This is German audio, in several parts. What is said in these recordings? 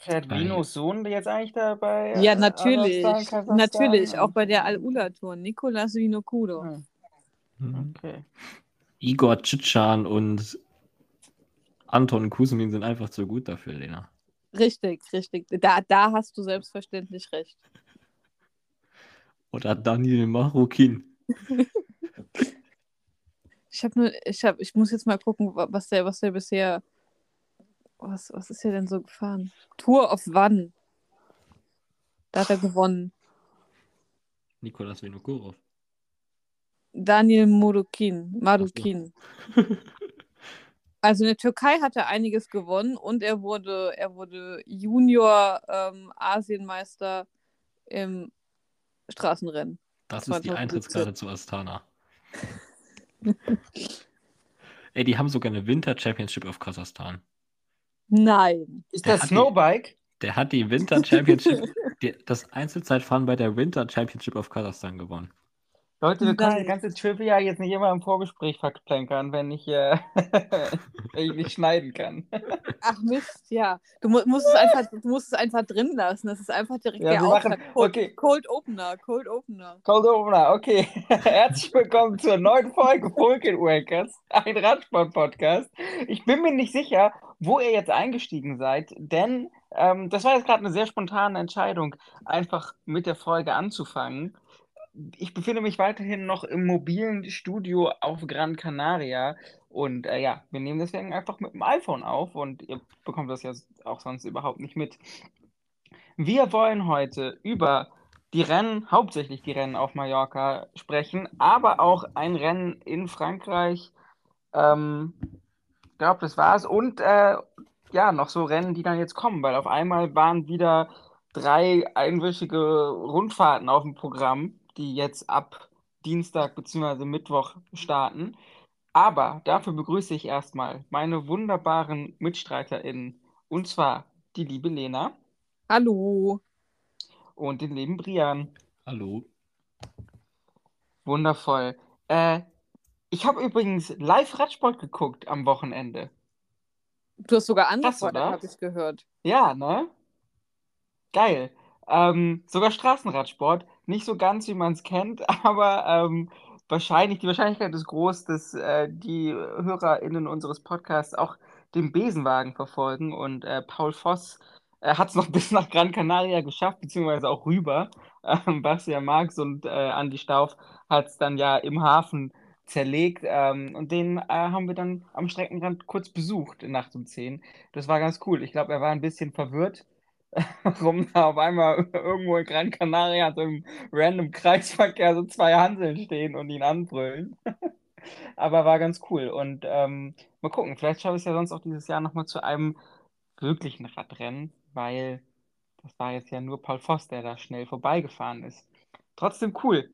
Fährt Vinos Sohn jetzt eigentlich dabei? Ja, natürlich. Natürlich, auch bei der Al-Ula-Tour. Nikolas Vinokudo. Hm. Okay. Igor Tschitschan und Anton Kusmin sind einfach zu gut dafür, Lena. Richtig, richtig. Da, da hast du selbstverständlich recht. Oder Daniel Marukin. ich habe nur, ich habe, ich muss jetzt mal gucken, was der, was der bisher, was, was ist er denn so gefahren? Tour of One. Da hat er gewonnen. Nikolas Vinokurov. Daniel Marukin. Marukin. Also in der Türkei hat er einiges gewonnen und er wurde, er wurde Junior ähm, Asienmeister im Straßenrennen. Das ist die Eintrittskarte zu Astana. Ey, die haben sogar eine Winter Championship auf Kasachstan. Nein. Ist das Snowbike? der hat die Winter Championship, die, das Einzelzeitfahren bei der Winter Championship auf Kasachstan gewonnen. Leute, wir können die ganze Trivia jetzt nicht immer im Vorgespräch verplänkern, wenn ich, äh, wenn ich nicht schneiden kann. Ach Mist, ja. Du mu musst, es einfach, du musst es einfach drin lassen. Das ist einfach direkt ja, der machen, Cold, okay. Cold Opener, Cold Opener. Cold Opener, okay. Herzlich willkommen zur neuen Folge Vulcan Wakers, ein Radsport-Podcast. Ich bin mir nicht sicher, wo ihr jetzt eingestiegen seid, denn ähm, das war jetzt gerade eine sehr spontane Entscheidung, einfach mit der Folge anzufangen ich befinde mich weiterhin noch im mobilen Studio auf Gran Canaria. Und äh, ja, wir nehmen deswegen einfach mit dem iPhone auf und ihr bekommt das ja auch sonst überhaupt nicht mit. Wir wollen heute über die Rennen, hauptsächlich die Rennen auf Mallorca sprechen, aber auch ein Rennen in Frankreich. Ähm, ich glaube, das war's. Und äh, ja, noch so Rennen, die dann jetzt kommen, weil auf einmal waren wieder drei einwöchige Rundfahrten auf dem Programm die jetzt ab Dienstag bzw. Mittwoch starten. Aber dafür begrüße ich erstmal meine wunderbaren MitstreiterInnen. Und zwar die liebe Lena. Hallo. Und den lieben Brian. Hallo. Wundervoll. Äh, ich habe übrigens live Radsport geguckt am Wochenende. Du hast sogar angefordert, habe ich gehört. Ja, ne? Geil. Ähm, sogar Straßenradsport. Nicht so ganz, wie man es kennt, aber ähm, wahrscheinlich, die Wahrscheinlichkeit ist groß, dass äh, die HörerInnen unseres Podcasts auch den Besenwagen verfolgen. Und äh, Paul Voss äh, hat es noch bis nach Gran Canaria geschafft, beziehungsweise auch rüber. Ähm, Bastian Marx und äh, Andi Stauf hat es dann ja im Hafen zerlegt. Ähm, und den äh, haben wir dann am Streckenrand kurz besucht in Nacht um 10. Das war ganz cool. Ich glaube, er war ein bisschen verwirrt warum da auf einmal irgendwo in Gran Canaria so im random Kreisverkehr so zwei Hanseln stehen und ihn anbrüllen. Aber war ganz cool. Und ähm, mal gucken, vielleicht schaffe ich es ja sonst auch dieses Jahr nochmal zu einem wirklichen Radrennen, weil das war jetzt ja nur Paul Voss, der da schnell vorbeigefahren ist. Trotzdem cool.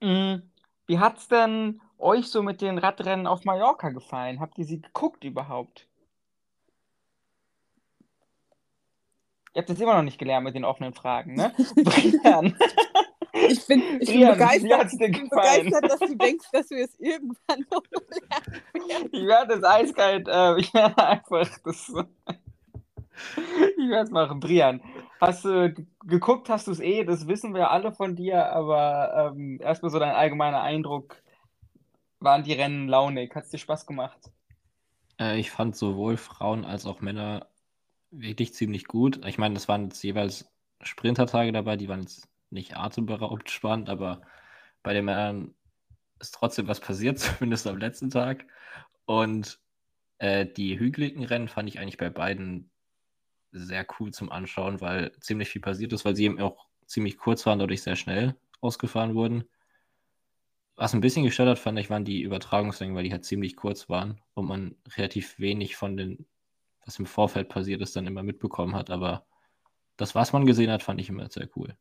Mhm. Wie es denn euch so mit den Radrennen auf Mallorca gefallen? Habt ihr sie geguckt überhaupt? Ihr habt es immer noch nicht gelernt mit den offenen Fragen, ne? Brian. Ich bin, ich bin begeistert, ich bin begeistert, dass du denkst, dass wir es irgendwann noch lernen. Ich werde es eiskalt, äh, ich werde einfach das. ich werde es machen. Brian, hast du geguckt, hast du es eh, das wissen wir alle von dir, aber ähm, erstmal so dein allgemeiner Eindruck. Waren die Rennen launig? Hat es dir Spaß gemacht? Äh, ich fand sowohl Frauen als auch Männer wirklich ziemlich gut. Ich meine, das waren jetzt jeweils Sprintertage dabei, die waren jetzt nicht atemberaubend spannend, aber bei den Männern ist trotzdem was passiert, zumindest am letzten Tag. Und äh, die hügeligen Rennen fand ich eigentlich bei beiden sehr cool zum Anschauen, weil ziemlich viel passiert ist, weil sie eben auch ziemlich kurz waren, dadurch sehr schnell ausgefahren wurden. Was ein bisschen gestört hat, fand ich, waren die Übertragungslängen, weil die halt ziemlich kurz waren und man relativ wenig von den was im Vorfeld passiert ist, dann immer mitbekommen hat. Aber das, was man gesehen hat, fand ich immer sehr cool.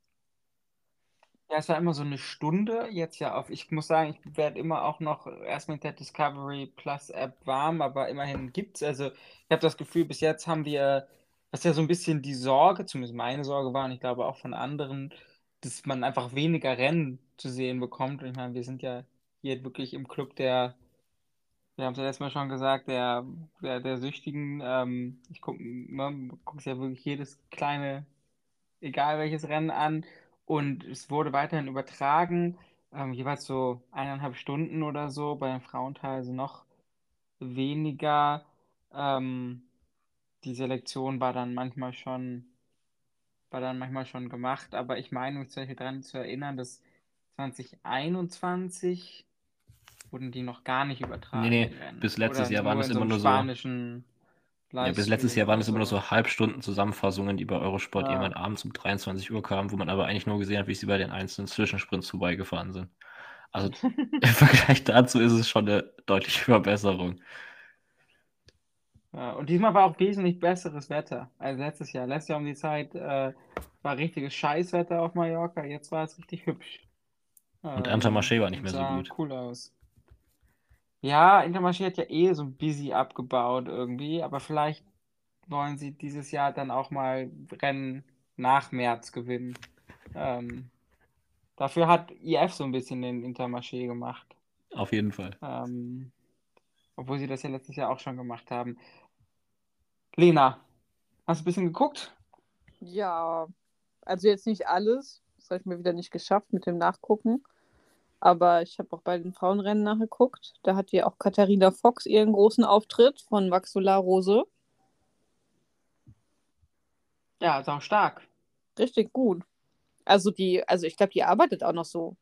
Ja, es war immer so eine Stunde. Jetzt ja auf, ich muss sagen, ich werde immer auch noch erst mit der Discovery Plus App warm, aber immerhin gibt es. Also, ich habe das Gefühl, bis jetzt haben wir, was ja so ein bisschen die Sorge, zumindest meine Sorge war, und ich glaube auch von anderen, dass man einfach weniger Rennen zu sehen bekommt. Und ich meine, wir sind ja hier wirklich im Club der Wir haben es ja letztes Mal schon gesagt, der, der, der Süchtigen, ähm, ich gucke ne, guck's ja wirklich jedes kleine, egal welches Rennen an und es wurde weiterhin übertragen, ähm, jeweils so eineinhalb Stunden oder so, bei den Frauen teilweise noch weniger. Ähm, die Selektion war dann manchmal schon, war dann manchmal schon gemacht, aber ich meine mich zum Beispiel daran zu erinnern, dass 2021 wurden die noch gar nicht übertragen. Nee, nee, bis letztes Oder Jahr waren es immer nur so- Ja, bis letztes Jahr waren es immer nur so Halbstunden Zusammenfassungen, die bei Eurosport Ja. irgendwann abends um 23 Uhr kamen, wo man aber eigentlich nur gesehen hat, wie sie bei den einzelnen Zwischensprints vorbeigefahren sind. Also im Vergleich dazu ist es schon eine deutliche Verbesserung. Ja, und diesmal war auch wesentlich besseres Wetter als letztes Jahr. Letztes Jahr um die Zeit äh, war richtiges Scheißwetter auf Mallorca, jetzt war es richtig hübsch. Und Ähm, Intermarché war nicht und mehr so gut. cool aus. Ja, Intermarché hat ja eh so ein busy abgebaut irgendwie, aber vielleicht wollen sie dieses Jahr dann auch mal Rennen nach März gewinnen. Ähm, dafür hat IF so ein bisschen den Intermarché gemacht. Auf jeden Fall. Ähm, obwohl sie das ja letztes Jahr auch schon gemacht haben. Lena, hast du ein bisschen geguckt? Ja, also jetzt nicht alles. Das habe ich mir wieder nicht geschafft mit dem Nachgucken. Aber ich habe auch bei den Frauenrennen nachgeguckt. Da hat ja auch Katharina Fox ihren großen Auftritt von Max Solar Rose. Ja, ist auch stark. Richtig gut. Also die, also ich glaube, die arbeitet auch noch so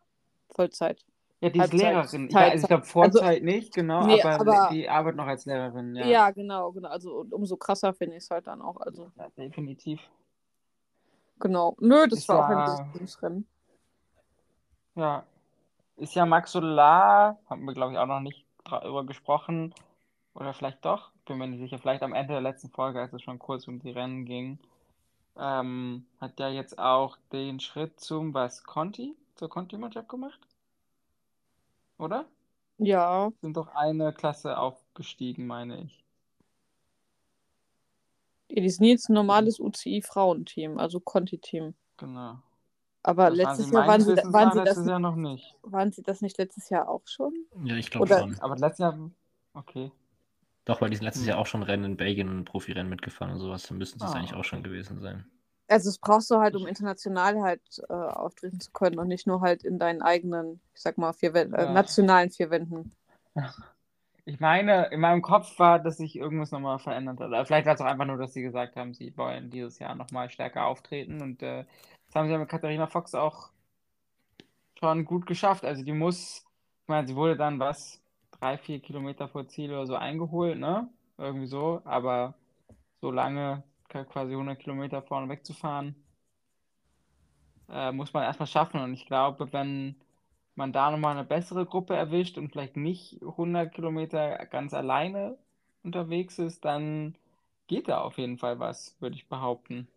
Vollzeit. Ja, die ist Halbzeit, Lehrerin. Ja, also ich glaube Vollzeit nicht, genau, nee, aber, aber- die arbeitet noch als Lehrerin, ja. Ja, genau, genau. Also und umso krasser finde ich es halt dann auch. Also Ja, definitiv. genau. Nö, das Ist war auch ein Rennen. Ja. Ist ja Max Solar, haben wir glaube ich auch noch nicht drüber gesprochen. Oder vielleicht doch, bin mir nicht sicher. Vielleicht am Ende der letzten Folge, als es schon kurz um die Rennen ging. Ähm, hat ja jetzt auch den Schritt zum, was, Conti? Zur Conti-Mannschaft gemacht? Oder? Ja, Sind doch eine Klasse aufgestiegen, meine ich. Ja, die sind jetzt ein normales UCI-Frauenteam, also Conti-Team. Genau. Aber Das letztes Jahr waren sie, waren, sie das, Jahr noch nicht. waren sie das nicht letztes Jahr auch schon? Ja, ich glaube schon. Aber letztes Jahr, okay. Doch, weil die sind letztes Hm. Jahr auch schon Rennen in Belgien und Profirennen mitgefahren und sowas. Dann müssten sie es Ah, eigentlich auch schon gewesen sein. Also das brauchst du halt, um international halt äh, auftreten zu können und nicht nur halt in deinen eigenen, ich sag mal, vier Wä- äh, nationalen vier Wänden. Ich meine, in meinem Kopf war, dass sich irgendwas nochmal verändert hat. Vielleicht war es auch einfach nur, dass sie gesagt haben, sie wollen dieses Jahr nochmal stärker auftreten. Und äh, das haben sie ja mit Katharina Fox auch schon gut geschafft. Also die muss, ich meine, sie wurde dann was, drei, vier Kilometer vor Ziel oder so eingeholt, ne? Irgendwie so. Aber so lange quasi 100 Kilometer vorne wegzufahren, äh, muss man erstmal schaffen. Und ich glaube, wenn man da nochmal eine bessere Gruppe erwischt und vielleicht nicht 100 Kilometer ganz alleine unterwegs ist, dann geht da auf jeden Fall was, würde ich behaupten.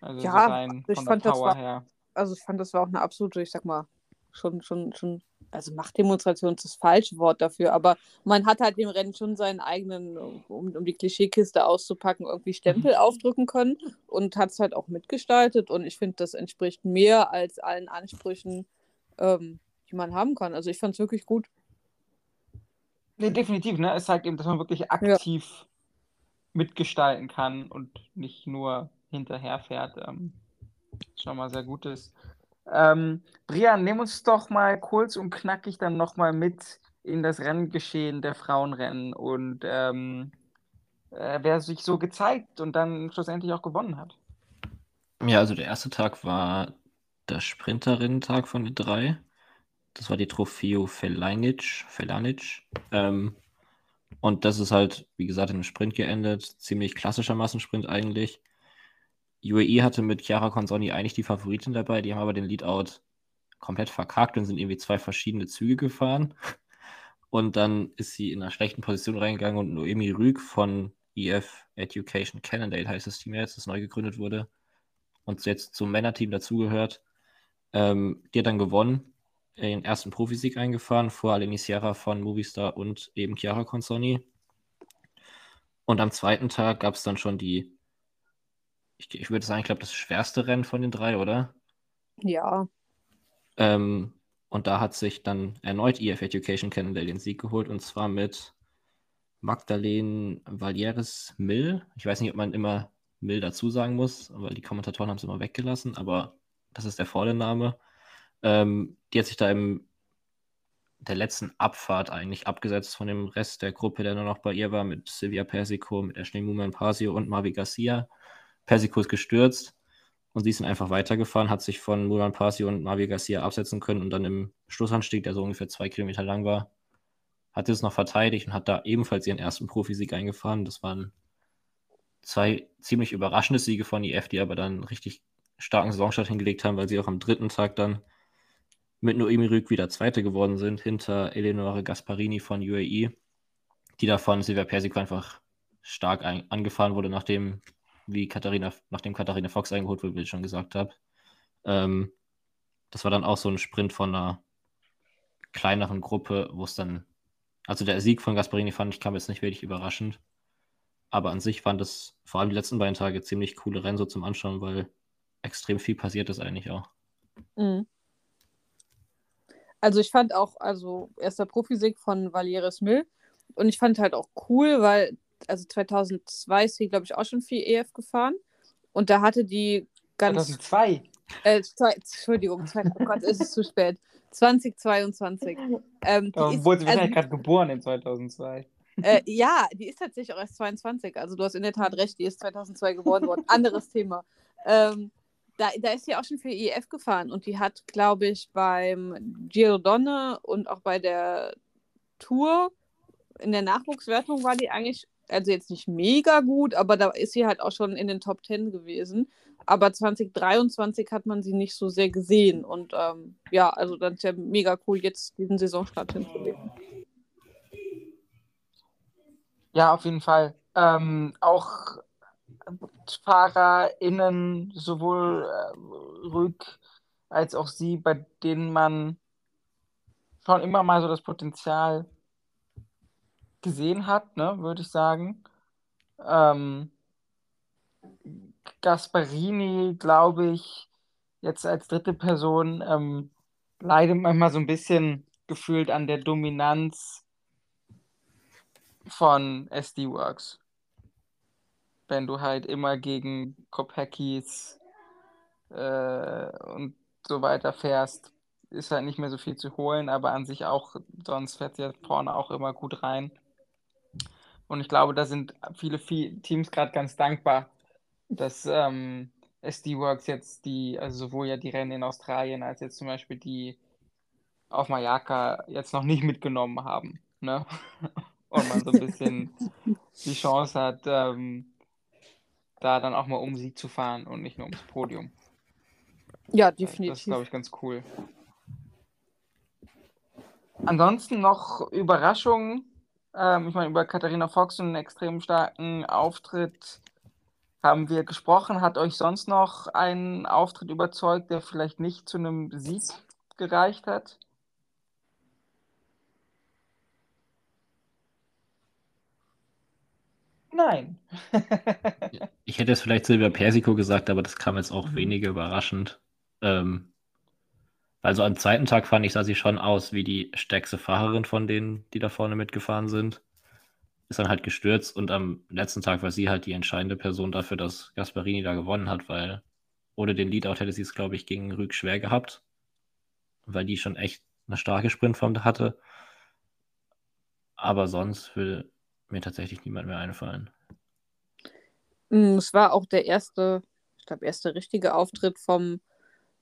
Also so Ja, rein ich von der fand, das Power war- her. Also ich fand, das war auch eine absolute, ich sag mal, schon, schon, schon, also Machtdemonstration ist das falsche Wort dafür, aber man hat halt dem Rennen schon seinen eigenen, um, um die Klischeekiste auszupacken, irgendwie Stempel aufdrücken können und hat es halt auch mitgestaltet und ich finde, das entspricht mehr als allen Ansprüchen, ähm, die man haben kann. Also ich fand es wirklich gut. Nee, definitiv, ne? Es zeigt eben, dass man wirklich aktiv mitgestalten kann und nicht nur hinterherfährt. Ähm, schon mal sehr gut ist. Ähm, Brian, nimm uns doch mal kurz und knackig dann nochmal mit in das Renngeschehen der Frauenrennen und ähm, äh, wer sich so gezeigt und dann schlussendlich auch gewonnen hat. Ja, also der erste Tag war der Sprinterinnen-Tag von den drei. Das war die Trofeo Felanic. Felanic. Ähm, und das ist halt, wie gesagt, einem Sprint geendet. Ziemlich klassischer Massensprint eigentlich. UAE hatte mit Chiara Consonni eigentlich die Favoritin dabei, die haben aber den Leadout komplett verkackt und sind irgendwie zwei verschiedene Züge gefahren. Und dann ist sie in einer schlechten Position reingegangen und Noemi Rüg von EF Education Cannondale heißt das Team jetzt, das neu gegründet wurde und jetzt zum Männerteam dazugehört. Ähm, die hat dann gewonnen, den ersten Profisieg eingefahren, vor Aleni Sierra von Movistar und eben Chiara Consonni. Und am zweiten Tag gab es dann schon die, ich, ich würde sagen, ich glaube, das schwerste Rennen von den drei, oder? Ja, Ähm, Und da hat sich dann erneut EF Education Cannondale den Sieg geholt und zwar mit Magdalene Valieres Mill. Ich weiß nicht, ob man immer Mill dazu sagen muss, weil die Kommentatoren haben es immer weggelassen, aber das ist der volle Name. Ähm, die hat sich da im der letzten Abfahrt eigentlich abgesetzt von dem Rest der Gruppe, der nur noch bei ihr war, mit Silvia Persico, mit Ashley Muman Pasio und Marvi Garcia. Persico ist gestürzt und sie ist dann einfach weitergefahren, hat sich von Mulan Pasio und Marvi Garcia absetzen können und dann im Schlussanstieg, der so ungefähr zwei Kilometer lang war, hat es noch verteidigt und hat da ebenfalls ihren ersten Profisieg eingefahren. Das waren zwei ziemlich überraschende Siege von IF, die aber dann richtig starken Saisonstart hingelegt haben, weil sie auch am dritten Tag dann mit Noemi Rüg wieder Zweite geworden sind, hinter Eleonore Gasparini von UAE, die davon Silvia Persico einfach stark angefahren wurde, nachdem, wie Katharina, nachdem Katharina Fox eingeholt wurde, wie ich schon gesagt habe. Ähm, das war dann auch so ein Sprint von einer kleineren Gruppe, wo es dann, also der Sieg von Gasparini fand ich, kam jetzt nicht wirklich überraschend. Aber an sich fand es vor allem die letzten beiden Tage ziemlich coole Rennen so zum Anschauen, weil extrem viel passiert ist eigentlich auch. Mhm. Also ich fand auch, also erster Profisieg von Valieres Mill und ich fand halt auch cool, weil, also 2002 ist sie, glaube ich, auch schon viel EF gefahren und da hatte die ganz... 2002? Äh, zwei, Entschuldigung, zwei, oh Gott, ist es zu spät. 2022. Ähm, da wurde sie wahrscheinlich also, gerade geboren in 2002. Äh, ja, die ist tatsächlich auch erst 22. Also du hast in der Tat recht, die ist 2002 geboren worden. Anderes Thema. Ähm, da, da ist sie auch schon für EF gefahren und die hat, glaube ich, beim Giro Donne und auch bei der Tour in der Nachwuchswertung war die eigentlich, also jetzt nicht mega gut, aber da ist sie halt auch schon in den Top 10 gewesen. Aber 2023 hat man sie nicht so sehr gesehen und ähm, ja, also dann ist ja mega cool, jetzt diesen Saisonstart hinzulegen. Ja, auf jeden Fall. Ähm, auch FahrerInnen, sowohl äh, Rück als auch sie, bei denen man schon immer mal so das Potenzial gesehen hat, ne, würde ich sagen. Ähm, Gasparini, glaube ich, jetzt als dritte Person, ähm, leidet manchmal so ein bisschen gefühlt an der Dominanz von SD-Works wenn du halt immer gegen Kopekis äh, und so weiter fährst, ist halt nicht mehr so viel zu holen, aber an sich auch, sonst fährt sie ja vorne auch immer gut rein. Und ich glaube, da sind viele, viele Teams gerade ganz dankbar, dass ähm, SD-Works jetzt die, also sowohl ja die Rennen in Australien als jetzt zum Beispiel die auf Mallorca jetzt noch nicht mitgenommen haben. Ne? Und man so ein bisschen die Chance hat, ähm, da dann auch mal um sie zu fahren und nicht nur ums Podium. Ja, definitiv. Das ist, glaube ich, ganz cool. Ansonsten noch Überraschungen. Ähm, ich meine, über Katharina Fox einen extrem starken Auftritt haben wir gesprochen. Hat euch sonst noch ein Auftritt überzeugt, der vielleicht nicht zu einem Sieg gereicht hat? Nein. ich hätte jetzt vielleicht Silvia Persico gesagt, aber das kam jetzt auch mhm. weniger überraschend. Ähm, also am zweiten Tag fand ich, sah sie schon aus wie die stärkste Fahrerin von denen, die da vorne mitgefahren sind. Ist dann halt gestürzt und am letzten Tag war sie halt die entscheidende Person dafür, dass Gasparini da gewonnen hat, weil ohne den Leadout hätte sie es, glaube ich, gegen Rüg schwer gehabt, weil die schon echt eine starke Sprintform hatte. Aber sonst würde mir tatsächlich niemand mehr einfallen. Mm, es war auch der erste, ich glaube, erste richtige Auftritt vom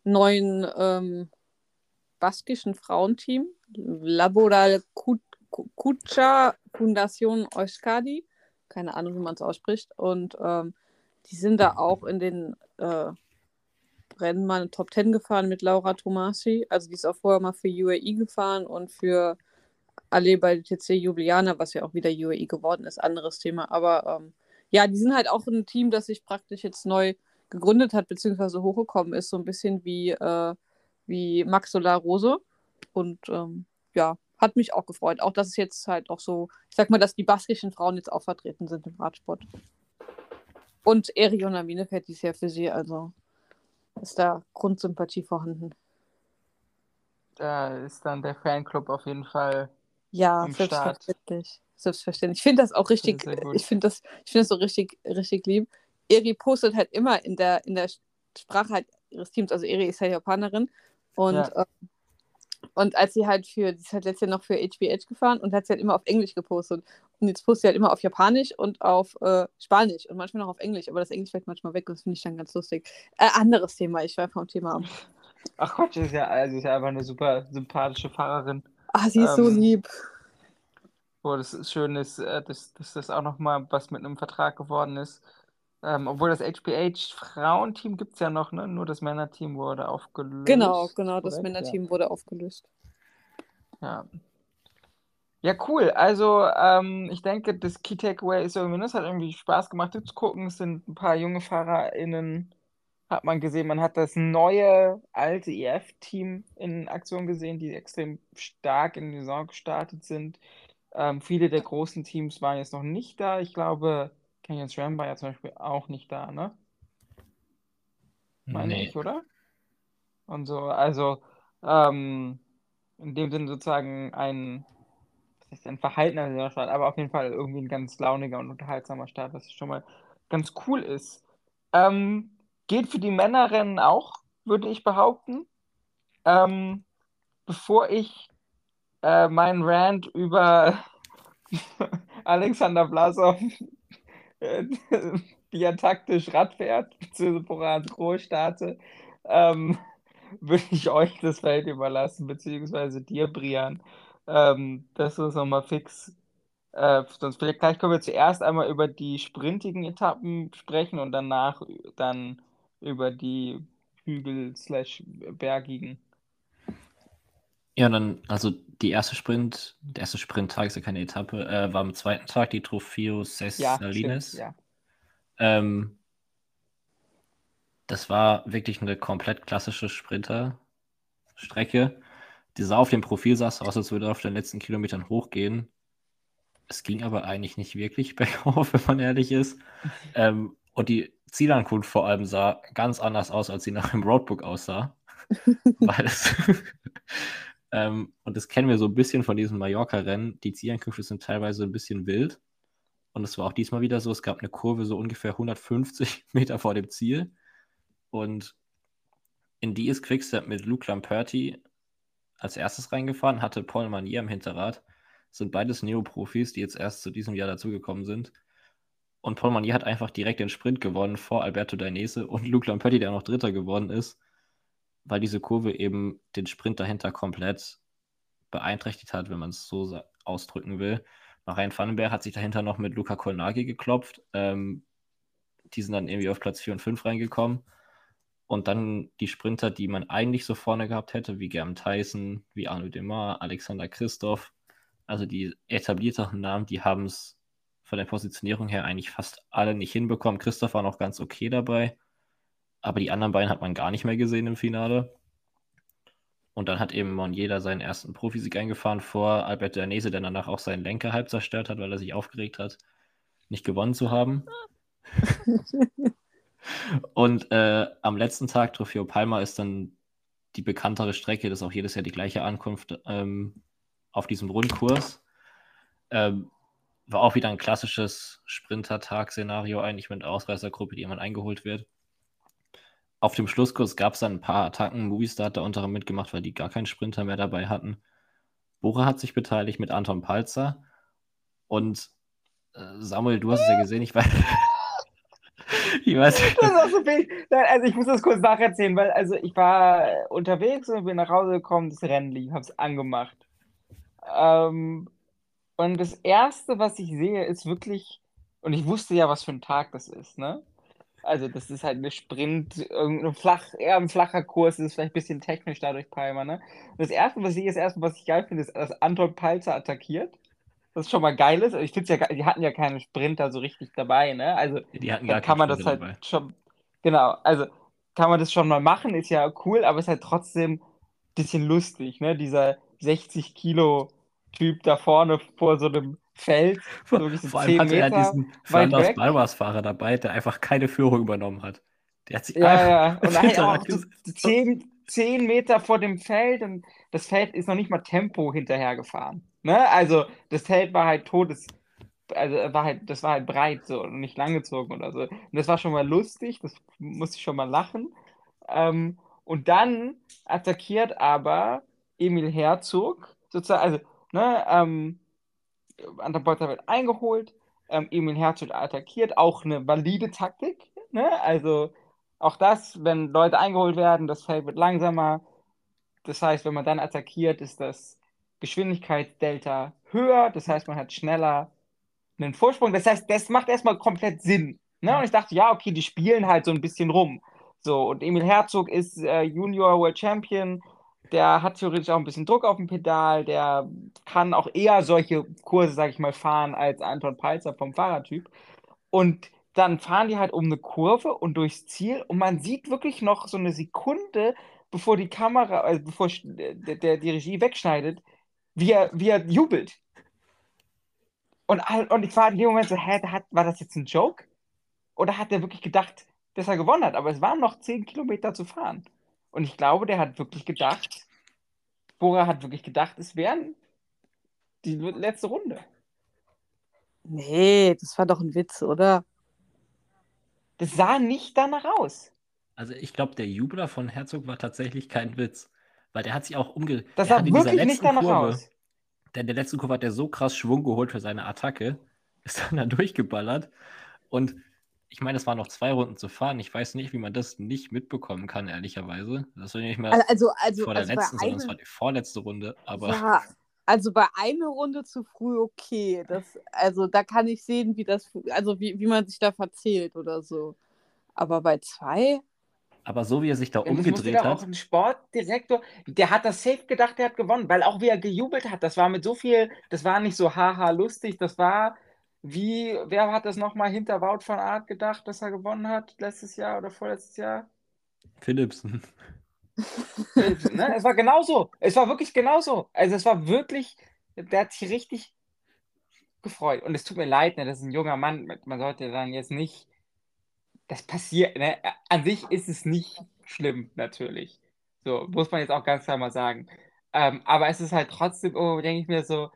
neuen ähm, baskischen Frauenteam, Laboral Kucha Fundación Euskadi. Keine Ahnung, wie man es ausspricht. Und ähm, die sind da auch in den äh, Rennen mal in Top 10 gefahren mit Laura Tomasi. Also die ist auch vorher mal für UAE gefahren und für alle bei TC Ljubljana, was ja auch wieder UAE geworden ist, anderes Thema. Aber ähm, ja, die sind halt auch ein Team, das sich praktisch jetzt neu gegründet hat, beziehungsweise hochgekommen ist, so ein bisschen wie, äh, wie Max Solar Rose. Und ähm, ja, hat mich auch gefreut. Auch, dass es jetzt halt auch so, ich sag mal, dass die baskischen Frauen jetzt auch vertreten sind im Radsport. Und Eriona fährt dies Jahr für sie, also ist da Grundsympathie vorhanden. Da ist dann der Fanclub auf jeden Fall Ja, am Start. selbstverständlich. Selbstverständlich. Ich finde das auch richtig, ich finde das, ich finde das so richtig, richtig lieb. Eri postet halt immer in der, in der Sprache halt ihres Teams, also Eri ist ja Japanerin und, Ja. ähm, und als sie halt für, sie ist halt letztes Jahr noch für HBH gefahren und hat sie halt immer auf Englisch gepostet. Und jetzt postet sie halt immer auf Japanisch und auf äh, Spanisch und manchmal noch auf Englisch, aber das Englisch fällt manchmal weg, das finde ich dann ganz lustig. Äh, anderes Thema, ich war vom Thema ab. Ach Quatsch, ist ja, also ist ja einfach eine super sympathische Fahrerin. Ah, sie ist so Ähm, lieb. Wo das ist schön ist, äh, dass, dass das auch nochmal was mit einem Vertrag geworden ist. Ähm, obwohl das HBH-Frauenteam gibt es ja noch, ne? Nur das Männerteam wurde aufgelöst. Genau, genau, das? Männerteam wurde aufgelöst. Ja. Ja, cool. Also, ähm, ich denke, das Key Takeaway ist irgendwie, ne, es hat irgendwie Spaß gemacht zu gucken. Es sind ein paar junge FahrerInnen, hat man gesehen. Man hat das neue, alte EF-Team in Aktion gesehen, die extrem stark in die Saison gestartet sind. Ähm, viele der großen Teams waren jetzt noch nicht da. Ich glaube, Canyon SRAM war ja zum Beispiel auch nicht da, ne? Meine Nee. ich, oder? Und so, also, ähm, in dem Sinne sozusagen ein, was heißt ein verhaltener Saisonstart, aber auf jeden Fall irgendwie ein ganz launiger und unterhaltsamer Start, was schon mal ganz cool ist. Ähm, geht für die Männerrennen auch, würde ich behaupten. Ähm, bevor ich äh, meinen Rant über Alexander Blasov, äh, wie er taktisch Rad fährt, beziehungsweise Groß starte, ähm, würde ich euch das Feld überlassen, beziehungsweise dir, Brian, ähm, dass du es nochmal fix. Äh, sonst vielleicht gleich können wir zuerst einmal über die sprintigen Etappen sprechen und danach dann über die Hügel-slash-bergigen. Ja, dann, also die erste Sprint, der erste Sprinttag ist ja keine Etappe, äh, war am zweiten Tag die Trofeo Ja, Sessalines. stimmt, ja. Ähm, das war wirklich eine komplett klassische Sprinterstrecke. Die sah auf dem Profil es aus, als würde er auf den letzten Kilometern hochgehen. Es ging aber eigentlich nicht wirklich bergauf, wenn man ehrlich ist. Ähm, und die Zielankunft vor allem sah ganz anders aus, als sie nach dem Roadbook aussah. Weil es ähm, und das kennen wir so ein bisschen von diesen Mallorca-Rennen. Die Zielankünfte sind teilweise ein bisschen wild. Und es war auch diesmal wieder so. Es gab eine Kurve so ungefähr 150 Meter vor dem Ziel. Und in die ist Quickstep mit Luke Lamperti als erstes reingefahren, hatte Paul Manier am Hinterrad. Das sind beides Neoprofis, die jetzt erst zu diesem Jahr dazugekommen sind. Und Paul Manier hat einfach direkt den Sprint gewonnen vor Alberto Dainese und Luke Lamperti, der noch Dritter geworden ist, weil diese Kurve eben den Sprint dahinter komplett beeinträchtigt hat, wenn man es so ausdrücken will. Ryan Vandenberg hat sich dahinter noch mit Luca Kolnagi geklopft. Ähm, die sind dann irgendwie auf Platz 4 und 5 reingekommen. Und dann die Sprinter, die man eigentlich so vorne gehabt hätte, wie Gerben Tyson, wie Arno Demar, Alexander Christoph, also die etablierteren Namen, die haben es von der Positionierung her eigentlich fast alle nicht hinbekommen. Christoph war noch ganz okay dabei, aber die anderen beiden hat man gar nicht mehr gesehen im Finale. Und dann hat eben Monnier da seinen ersten Profisieg eingefahren vor Albert Danese, der danach auch seinen Lenker halb zerstört hat, weil er sich aufgeregt hat, nicht gewonnen zu haben. Und äh, am letzten Tag, Trofeo Palma, ist dann die bekanntere Strecke, das ist auch jedes Jahr die gleiche Ankunft ähm, auf diesem Rundkurs. Ähm, war auch wieder ein klassisches Sprintertag-Szenario, eigentlich mit Ausreißergruppe, die jemand eingeholt wird. Auf dem Schlusskurs gab es dann ein paar Attacken. Movistar hat da unter anderem mitgemacht, weil die gar keinen Sprinter mehr dabei hatten. Bora hat sich beteiligt mit Anton Palzer. Und äh, Samuel, du hast es ja gesehen, ich weiß. ich weiß so. Nein, Also ich muss das kurz nacherzählen, weil also ich war äh, unterwegs und bin nach Hause gekommen, das Rennen lief, hab's angemacht. Ähm, und das Erste, was ich sehe, ist wirklich, und ich wusste ja, was für ein Tag das ist, ne? Also das ist halt eine Sprint, irgendein flach, eher ein flacher Kurs, das ist vielleicht ein bisschen technisch dadurch Palmer, ne? Und das Erste, was ich das Erste, was ich geil finde, ist, dass Anton Palzer attackiert. Das ist schon mal geil ist. Ich finde ja, die hatten ja keine Sprinter so richtig dabei, ne? Also Die hatten gar kann man keinen das Sprinter halt dabei. schon, genau, also kann man das schon mal machen, ist ja cool, aber ist halt trotzdem ein bisschen lustig, ne? Dieser 60 Kilo Typ da vorne vor so einem Feld, so Vor, wirklich so vor 10 allem hatte er Meter diesen weit Flanders weg. Balwas-Fahrer dabei, der einfach keine Führung übernommen hat. Der hat sich Ja, einfach ja, und hinter auch so. 10, zehn Meter vor dem Feld und das Feld ist noch nicht mal Tempo hinterhergefahren. Ne? Also das Feld war halt todes, also war halt, das war halt breit so und nicht langgezogen oder so. Und das war schon mal lustig, das musste ich schon mal lachen. Ähm, und dann attackiert aber Emil Herzog, sozusagen, also, ne, ähm, Anton Polster wird eingeholt, ähm, Emil Herzog attackiert, auch eine valide Taktik, ne? Also auch das, wenn Leute eingeholt werden, das Feld wird langsamer. Das heißt, wenn man dann attackiert, ist das Geschwindigkeitsdelta höher, das heißt, man hat schneller einen Vorsprung. Das heißt, das macht erstmal komplett Sinn. Ne? Und ich dachte, ja, okay, die spielen halt so ein bisschen rum. So, und Emil Herzog ist äh, Junior World Champion. Der hat theoretisch auch ein bisschen Druck auf dem Pedal. Der kann auch eher solche Kurse, sag ich mal, fahren als Anton Palzer vom Fahrertyp. Und dann fahren die halt um eine Kurve und durchs Ziel und man sieht wirklich noch so eine Sekunde, bevor die Kamera, also bevor der, der, die Regie wegschneidet, wie er, wie er jubelt. Und, und ich war in dem Moment so, hä, hat, war das jetzt ein Joke? Oder hat er wirklich gedacht, dass er gewonnen hat? Aber es waren noch 10 Kilometer zu fahren. Und ich glaube, der hat wirklich gedacht, Bora hat wirklich gedacht, es wären die letzte Runde. Nee, das war doch ein Witz, oder? Das sah nicht danach aus. Also ich glaube, der Jubler von Herzog war tatsächlich kein Witz. Weil der hat sich auch umge... Das sah wirklich nicht danach Kurve, aus. Denn der letzten Kurve hat er so krass Schwung geholt für seine Attacke. Ist dann da durchgeballert. Und ich meine, es waren noch zwei Runden zu fahren. Ich weiß nicht, wie man das nicht mitbekommen kann, ehrlicherweise. Das war nicht mehr also, also, vor der also letzten, sondern es war die vorletzte Runde. Aber ja, also bei einer Runde zu früh okay. Das, also da kann ich sehen, wie das, also wie, wie man sich da verzählt oder so. Aber bei zwei. Aber so wie er sich da Ja, umgedreht hat, auch ein Sportdirektor, der hat das safe gedacht, der hat gewonnen, weil auch wie er gejubelt hat, das war mit so viel, das war nicht so haha lustig, das war wie, wer hat das nochmal hinter Wout van Aert gedacht, dass er gewonnen hat, letztes Jahr oder vorletztes Jahr? Philipsen. ne? Es war genauso, es war wirklich genauso. Also es war wirklich, der hat sich richtig gefreut. Und es tut mir leid, ne, das ist ein junger Mann, man sollte dann jetzt nicht, das passiert, ne? An sich ist es nicht schlimm, natürlich. So, muss man jetzt auch ganz klar mal sagen. Ähm, aber es ist halt trotzdem, oh, denke ich mir so,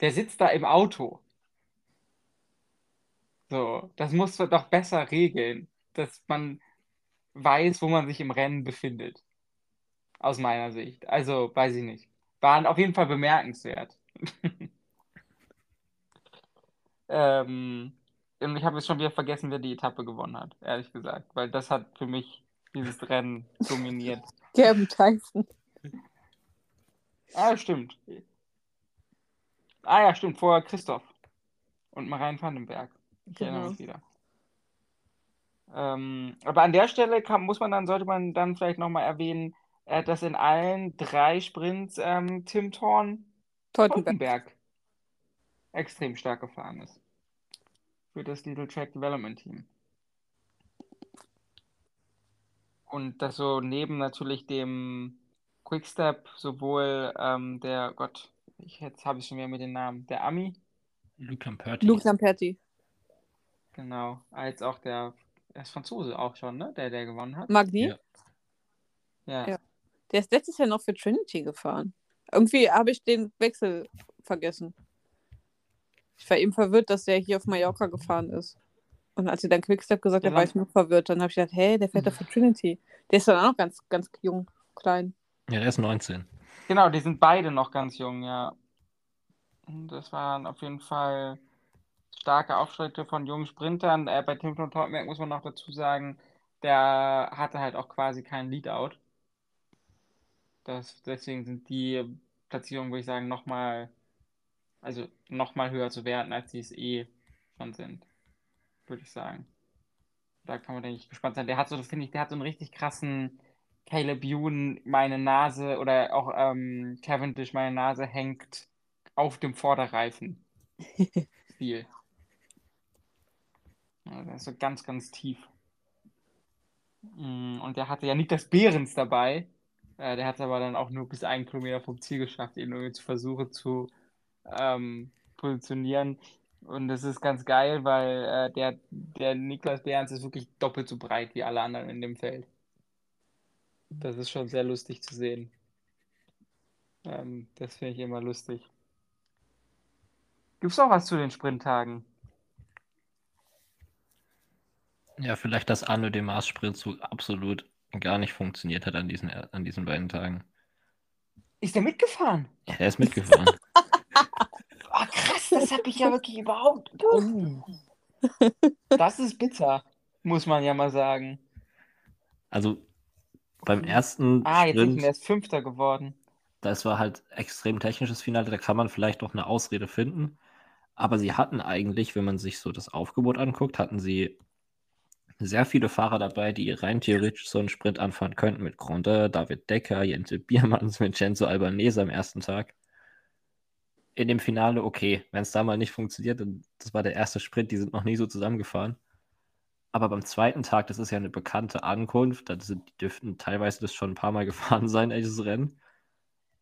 der sitzt da im Auto. So, das muss man doch besser regeln, dass man weiß, wo man sich im Rennen befindet. Aus meiner Sicht. Also, weiß ich nicht. Waren auf jeden Fall bemerkenswert. ähm, und ich habe jetzt schon wieder vergessen, wer die Etappe gewonnen hat, ehrlich gesagt. Weil das hat für mich dieses Rennen dominiert. Gerben Tyson. Ah, stimmt. Ah ja, stimmt, vorher Christoph und Marijn Vandenberg. Ich erinnere Genau. mich wieder. Ähm, aber an der Stelle kann, muss man dann, sollte man dann vielleicht nochmal erwähnen, äh, dass in allen drei Sprints ähm, Tim Thorn Teutenberg. Extrem stark gefahren ist. Für das Little Track Development Team. Und das so neben natürlich dem Quickstep sowohl ähm, der, Gott, ich, jetzt habe ich schon wieder mit den Namen, der Ami, Luke Lamperti. Luke Lamperti. Genau, als auch der, der ist Franzose auch schon, ne, der, der gewonnen hat. Magni? Ja. Ja. Ja. Der ist letztes Jahr noch für Trinity gefahren. Irgendwie habe ich den Wechsel vergessen. Ich war eben verwirrt, dass der hier auf Mallorca gefahren ist. Und als sie dann Quickstep gesagt Ja, hat, war ich noch verwirrt. Dann habe ich gedacht, hä, der fährt doch für Trinity. Der ist dann auch noch ganz, ganz jung, klein. Ja, der ist 19. Genau, die sind beide noch ganz jung, ja. Und Das waren auf jeden Fall starke Auftritte von jungen Sprintern. Äh, bei Tim von Tottenberg muss man noch dazu sagen, der hatte halt auch quasi kein Leadout. Das, deswegen sind die Platzierungen, würde ich sagen, nochmal, also nochmal höher zu werten, als die es eh schon sind, würde ich sagen. Da kann man, denke ich, gespannt sein. Der hat so, finde ich, der hat so einen richtig krassen Caleb Ewan, meine Nase oder auch ähm, Cavendish, meine Nase hängt auf dem Vorderreifen. Stil. Ja, der ist so ganz, ganz tief. Mm, Und der hatte ja Niklas Behrens dabei. Äh, der hat aber dann auch nur bis einen Kilometer vom Ziel geschafft, ihn irgendwie zu versuchen zu ähm, positionieren. Und das ist ganz geil, weil äh, der, der Niklas Behrens ist wirklich doppelt so breit wie alle anderen in dem Feld. Das ist schon sehr lustig zu sehen. Ähm, das finde ich immer lustig. Gibt es auch was zu den Sprinttagen? Ja, vielleicht, dass Arno dem Mars-Sprintzug absolut gar nicht funktioniert hat an diesen, an diesen beiden Tagen. Ist der mitgefahren? Ja, er ist mitgefahren. oh, krass, das habe ich ja wirklich überhaupt. Oh. Das ist bitter, muss man ja mal sagen. Also beim ersten Ah, jetzt Sprint, ist er erst Fünfter geworden. Das war halt extrem technisches Finale, da kann man vielleicht noch eine Ausrede finden. Aber sie hatten eigentlich, wenn man sich so das Aufgebot anguckt, hatten sie sehr viele Fahrer dabei, die rein theoretisch so einen Sprint anfahren könnten mit Grondin, David Decker, Jente Biermanns, Vincenzo Albanese am ersten Tag. In dem Finale, okay, wenn es da mal nicht funktioniert, dann das war der erste Sprint, die sind noch nie so zusammengefahren. Aber beim zweiten Tag, das ist ja eine bekannte Ankunft, da sind, die dürften teilweise das schon ein paar Mal gefahren sein, dieses Rennen.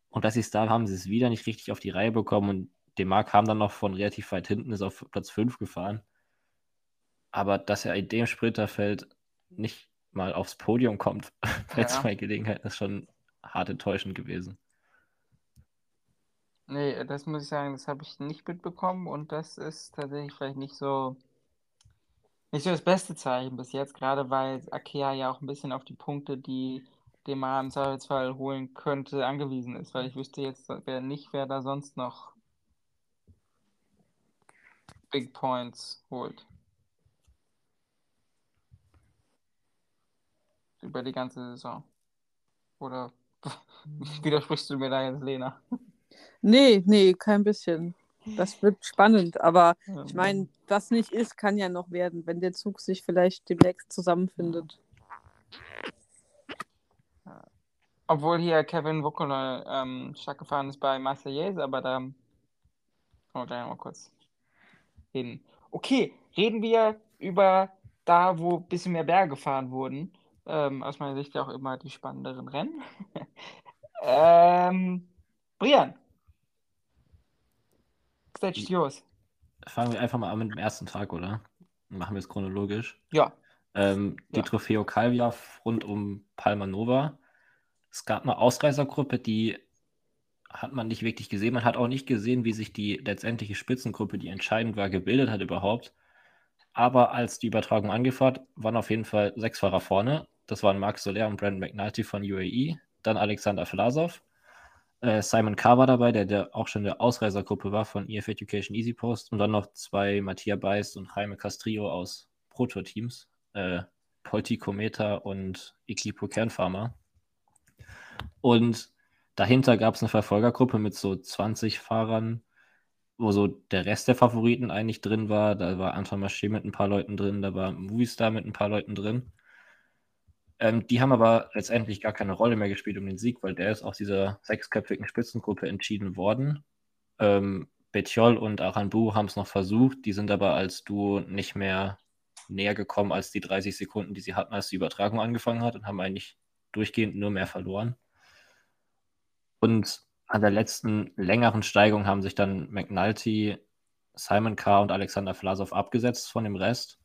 Und dass sie es da haben, sie es wieder nicht richtig auf die Reihe bekommen und Demar kam dann noch von relativ weit hinten, ist auf Platz 5 gefahren. Aber dass er in dem Sprinterfeld nicht mal aufs Podium kommt bei ja. zwei Gelegenheiten, ist schon hart enttäuschend gewesen. Nee, das muss ich sagen, das habe ich nicht mitbekommen und das ist tatsächlich vielleicht nicht so nicht so das beste Zeichen bis jetzt, gerade weil Akea ja auch ein bisschen auf die Punkte, die man im Zweifelsfall holen könnte, angewiesen ist, weil ich wüsste jetzt wer nicht, wer da sonst noch Big Points holt. Über die ganze Saison. Oder widersprichst du mir da jetzt, Lena? Nee, nee, kein bisschen. Das wird spannend, aber ich meine, was nicht ist, kann ja noch werden, wenn der Zug sich vielleicht demnächst zusammenfindet. Obwohl hier Kevin Wuckele ähm, stark gefahren ist bei Marseillaise, aber da kommen wir gleich mal kurz hin. Okay, reden wir über da, wo ein bisschen mehr Berge gefahren wurden ähm, aus meiner Sicht ja auch immer die spannenderen Rennen. ähm, Brian. Stage yours. Fangen wir einfach mal an mit dem ersten Tag, oder? Machen wir es chronologisch. Ja. Ähm, die ja. Trofeo Calvia rund um Palma Nova. Es gab eine Ausreißergruppe, die hat man nicht wirklich gesehen. Man hat auch nicht gesehen, wie sich die letztendliche Spitzengruppe, die entscheidend war, gebildet hat überhaupt. Aber als die Übertragung angefangen hat, waren auf jeden Fall sechs Fahrer vorne. Das waren Marc Soler und Brandon McNulty von UAE. Dann Alexander Vlasov. Äh, Simon K. war dabei, der, der auch schon in der Ausreisergruppe war von EF Education Easy Post. Und dann noch zwei Matthias Beist und Jaime Castrillo aus Proto-Teams. Äh, Polti Cometa und Equipo Kernfarmer. Und dahinter gab es eine Verfolgergruppe mit so 20 Fahrern, wo so der Rest der Favoriten eigentlich drin war. Da war Anton Maché mit ein paar Leuten drin, da war Movistar mit ein paar Leuten drin. Ähm, die haben aber letztendlich gar keine Rolle mehr gespielt um den Sieg, weil der ist aus dieser sechsköpfigen Spitzengruppe entschieden worden. Ähm, Betjol und Aranbu haben es noch versucht, die sind aber als Duo nicht mehr näher gekommen als die 30 Sekunden, die sie hatten, als die Übertragung angefangen hat und haben eigentlich durchgehend nur mehr verloren. Und an der letzten längeren Steigung haben sich dann McNulty, Simon K. und Alexander Vlasov abgesetzt von dem Rest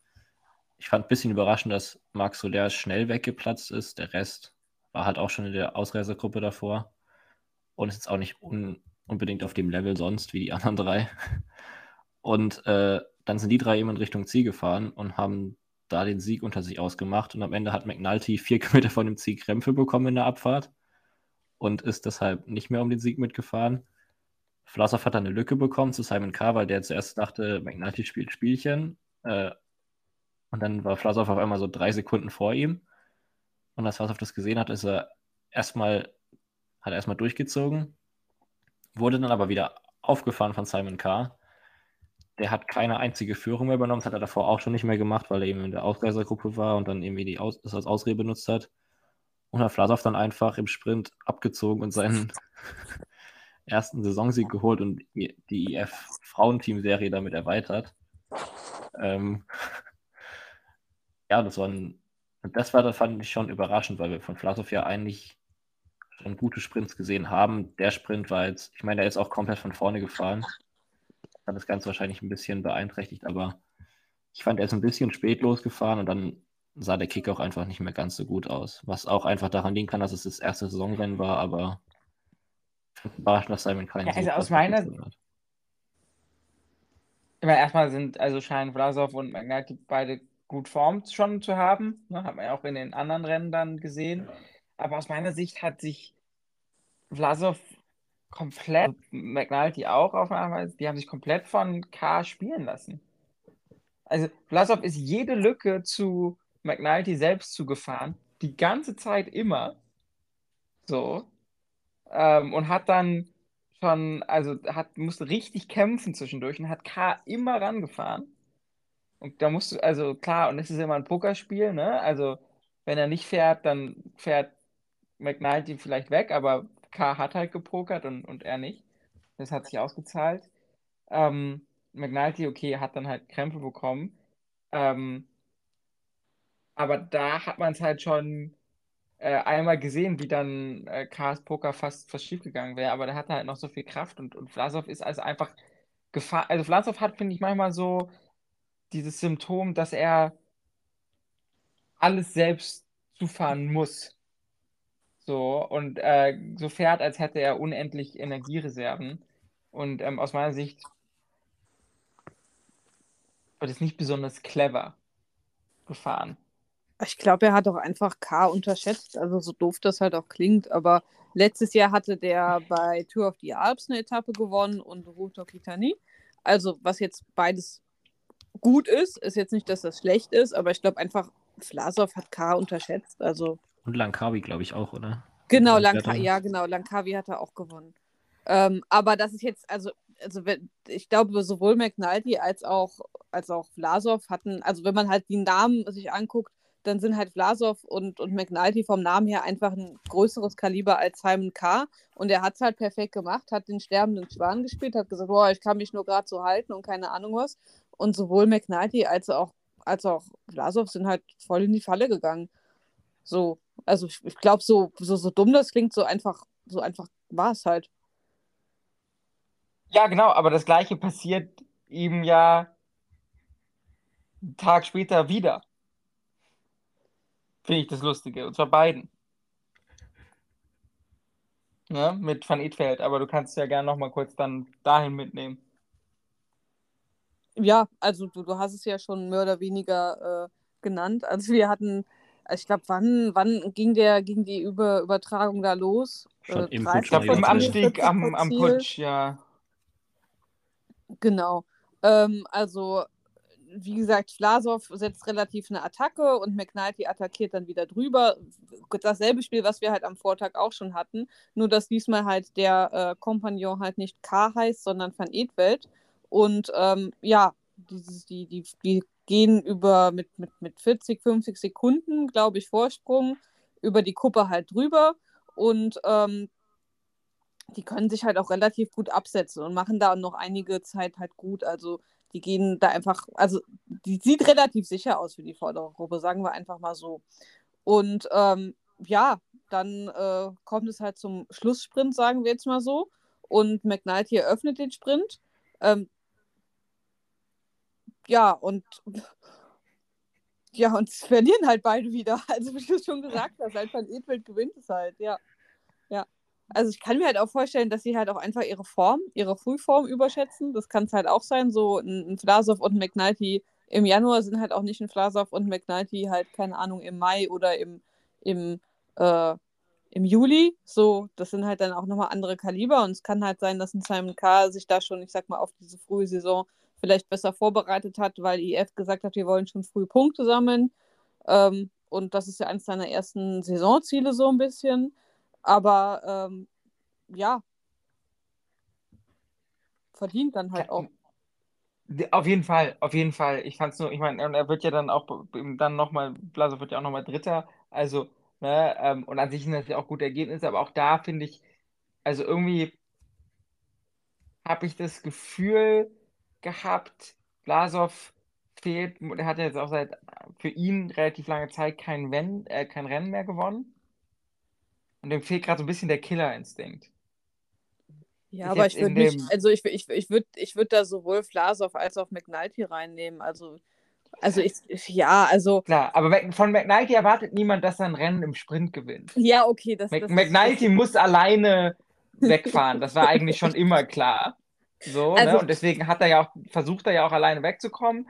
ich fand ein bisschen überraschend, dass Marc Soler schnell weggeplatzt ist. Der Rest war halt auch schon in der Ausreisergruppe davor und ist jetzt auch nicht un unbedingt auf dem Level sonst wie die anderen drei. Und äh, dann sind die drei eben in Richtung Ziel gefahren und haben da den Sieg unter sich ausgemacht. Und am Ende hat McNulty vier Kilometer von dem Ziel Krämpfe bekommen in der Abfahrt und ist deshalb nicht mehr um den Sieg mitgefahren. Vlasov hat dann eine Lücke bekommen zu Simon weil der zuerst dachte, McNulty spielt Spielchen. Äh, und dann war Vlasov auf einmal so drei Sekunden vor ihm. Und als Vlasov das gesehen hat, ist er erstmal, hat er erstmal durchgezogen, wurde dann aber wieder aufgefahren von Simon K. Der hat keine einzige Führung mehr übernommen, das hat er davor auch schon nicht mehr gemacht, weil er eben in der Ausreisergruppe war und dann irgendwie die Aus das als Ausrede benutzt hat. Und hat Vlasov dann einfach im Sprint abgezogen und seinen ersten Saisonsieg geholt und die IF-Frauenteam-Serie damit erweitert. Ähm, ja, das war ein, das war, das fand ich schon überraschend, weil wir von Vlasov ja eigentlich schon gute Sprints gesehen haben. Der Sprint war jetzt, ich meine, der ist auch komplett von vorne gefahren. Hat das Ganze wahrscheinlich ein bisschen beeinträchtigt, aber ich fand, er ist ein bisschen spät losgefahren und dann sah der Kick auch einfach nicht mehr ganz so gut aus. Was auch einfach daran liegen kann, dass es das erste Saisonrennen war, aber überrascht, dass Simon keinen Ja, so also aus meiner- hat. Immer erstmal sind also scheinen Vlasov und McNulty beide gut formt schon zu haben. Ne, hat man ja auch in den anderen Rennen dann gesehen. Aber aus meiner Sicht hat sich Vlasov komplett, McNulty auch auf eine Weise, die haben sich komplett von K spielen lassen. Also Vlasov ist jede Lücke zu McNulty selbst zugefahren, die ganze Zeit immer. So. Ähm, und hat dann schon, also hat, musste richtig kämpfen zwischendurch und hat K immer rangefahren. Und da musst du, also klar, und es ist immer ein Pokerspiel, ne? Also, wenn er nicht fährt, dann fährt McNulty vielleicht weg, aber K hat halt gepokert und, und er nicht. Das hat sich ausgezahlt. Ähm, McNulty, okay, hat dann halt Krämpfe bekommen. Ähm, aber da hat man es halt schon äh, einmal gesehen, wie dann äh, K's Poker fast, fast schief gegangen wäre, aber der hatte halt noch so viel Kraft und, und Vlasov ist also einfach gefahren. Also Vlasov hat, finde ich, manchmal so dieses Symptom, dass er alles selbst zufahren muss. So, und äh, so fährt, als hätte er unendlich Energiereserven. Und ähm, aus meiner Sicht wird es nicht besonders clever gefahren. Ich glaube, er hat auch einfach K unterschätzt, also so doof das halt auch klingt. Aber letztes Jahr hatte der bei Tour of the Alps eine Etappe gewonnen und Route Occitanie. Also, was jetzt beides gut ist, ist jetzt nicht, dass das schlecht ist, aber ich glaube einfach, Vlasov hat K unterschätzt. Also, Und Langkawi, glaube ich, auch, oder? genau, dann- ja, genau, Langkawi hat er auch gewonnen. Ähm, aber das ist jetzt, also, also wenn- ich glaube, sowohl McNulty als auch, als auch Vlasov hatten, also wenn man halt die Namen sich anguckt, dann sind halt Vlasov und, und McNulty vom Namen her einfach ein größeres Kaliber als Simon K. Und er hat es halt perfekt gemacht, hat den sterbenden Schwan gespielt, hat gesagt, boah, ich kann mich nur gerade so halten und keine Ahnung was. Und sowohl McNulty als auch, als auch Vlasov sind halt voll in die Falle gegangen. So, also ich, ich glaube, so, so, so dumm das klingt, so einfach, so einfach war es halt. Ja, genau, aber das Gleiche passiert ihm ja einen Tag später wieder. Finde ich das Lustige. Und zwar beiden. Ne? Mit Van Edveld. Aber du kannst ja gerne nochmal kurz dann dahin mitnehmen. Ja, also du, du hast es ja schon mehr oder weniger äh, genannt. Also wir hatten, ich glaube, wann, wann ging der, ging die Über Übertragung da los? Schon im 30 Ich glaube, Ja, im. Anstieg am, 44 am. Putsch, ja. Genau. Ähm, also, wie gesagt, Vlasov setzt relativ eine Attacke und McNulty attackiert dann wieder drüber. Dasselbe Spiel, was wir halt am Vortag auch schon hatten, nur dass diesmal halt der äh, Kompagnon halt nicht K heißt, sondern Van Edveld. Und ähm, ja, dieses, die, die, die gehen über mit, mit, mit 40, 50 Sekunden, glaube ich, Vorsprung über die Kuppe halt drüber und ähm, die können sich halt auch relativ gut absetzen und machen da noch einige Zeit halt gut. Also die gehen da einfach, also die sieht relativ sicher aus für die vordere Gruppe, sagen wir einfach mal so. Und ähm, ja, dann äh, kommt es halt zum Schlusssprint, sagen wir jetzt mal so. Und McNulty eröffnet den Sprint. Ähm, ja, und ja, und verlieren halt beide wieder. Also wie du schon gesagt hast, halt Van Edveld gewinnt es halt, ja. Ja. Also ich kann mir halt auch vorstellen, dass sie halt auch einfach ihre Form, ihre Frühform überschätzen. Das kann es halt auch sein. So ein, ein und ein McNulty im Januar sind halt auch nicht ein Vlasov und McNulty halt, keine Ahnung, im Mai oder im, im, äh, im Juli. So, das sind halt dann auch nochmal andere Kaliber. Und es kann halt sein, dass ein Simon K. sich da schon, ich sag mal, auf diese frühe Saison vielleicht besser vorbereitet hat, weil IF gesagt hat, wir wollen schon früh Punkte sammeln. Ähm, und das ist ja eines seiner ersten Saisonziele so ein bisschen. Aber ähm, ja, verdient dann halt auch. Auf jeden Fall, auf jeden Fall. Ich fand's nur, ich meine, und er wird ja dann auch dann nochmal, Blasov wird ja auch nochmal Dritter. Also, ne, ähm, und an sich sind das ja auch gute Ergebnisse, aber auch da finde ich, also irgendwie habe ich das Gefühl gehabt, Blasov fehlt, er hat jetzt auch seit für ihn relativ lange Zeit kein, Wenn, äh, kein Rennen mehr gewonnen. Und dem fehlt gerade so ein bisschen der Killerinstinkt. Ja, Ist aber ich würde nicht, dem- also ich, ich, ich würde ich würd da sowohl Vlasov als auch McNulty reinnehmen. Also Also ich, ja, also. Klar, aber von McNulty erwartet niemand, dass er ein Rennen im Sprint gewinnt. Ja, okay. Das, Mc, das McNulty ist, muss alleine wegfahren. Das war eigentlich schon immer klar. So, Also- ne? Und deswegen hat er ja auch, versucht er ja auch alleine wegzukommen.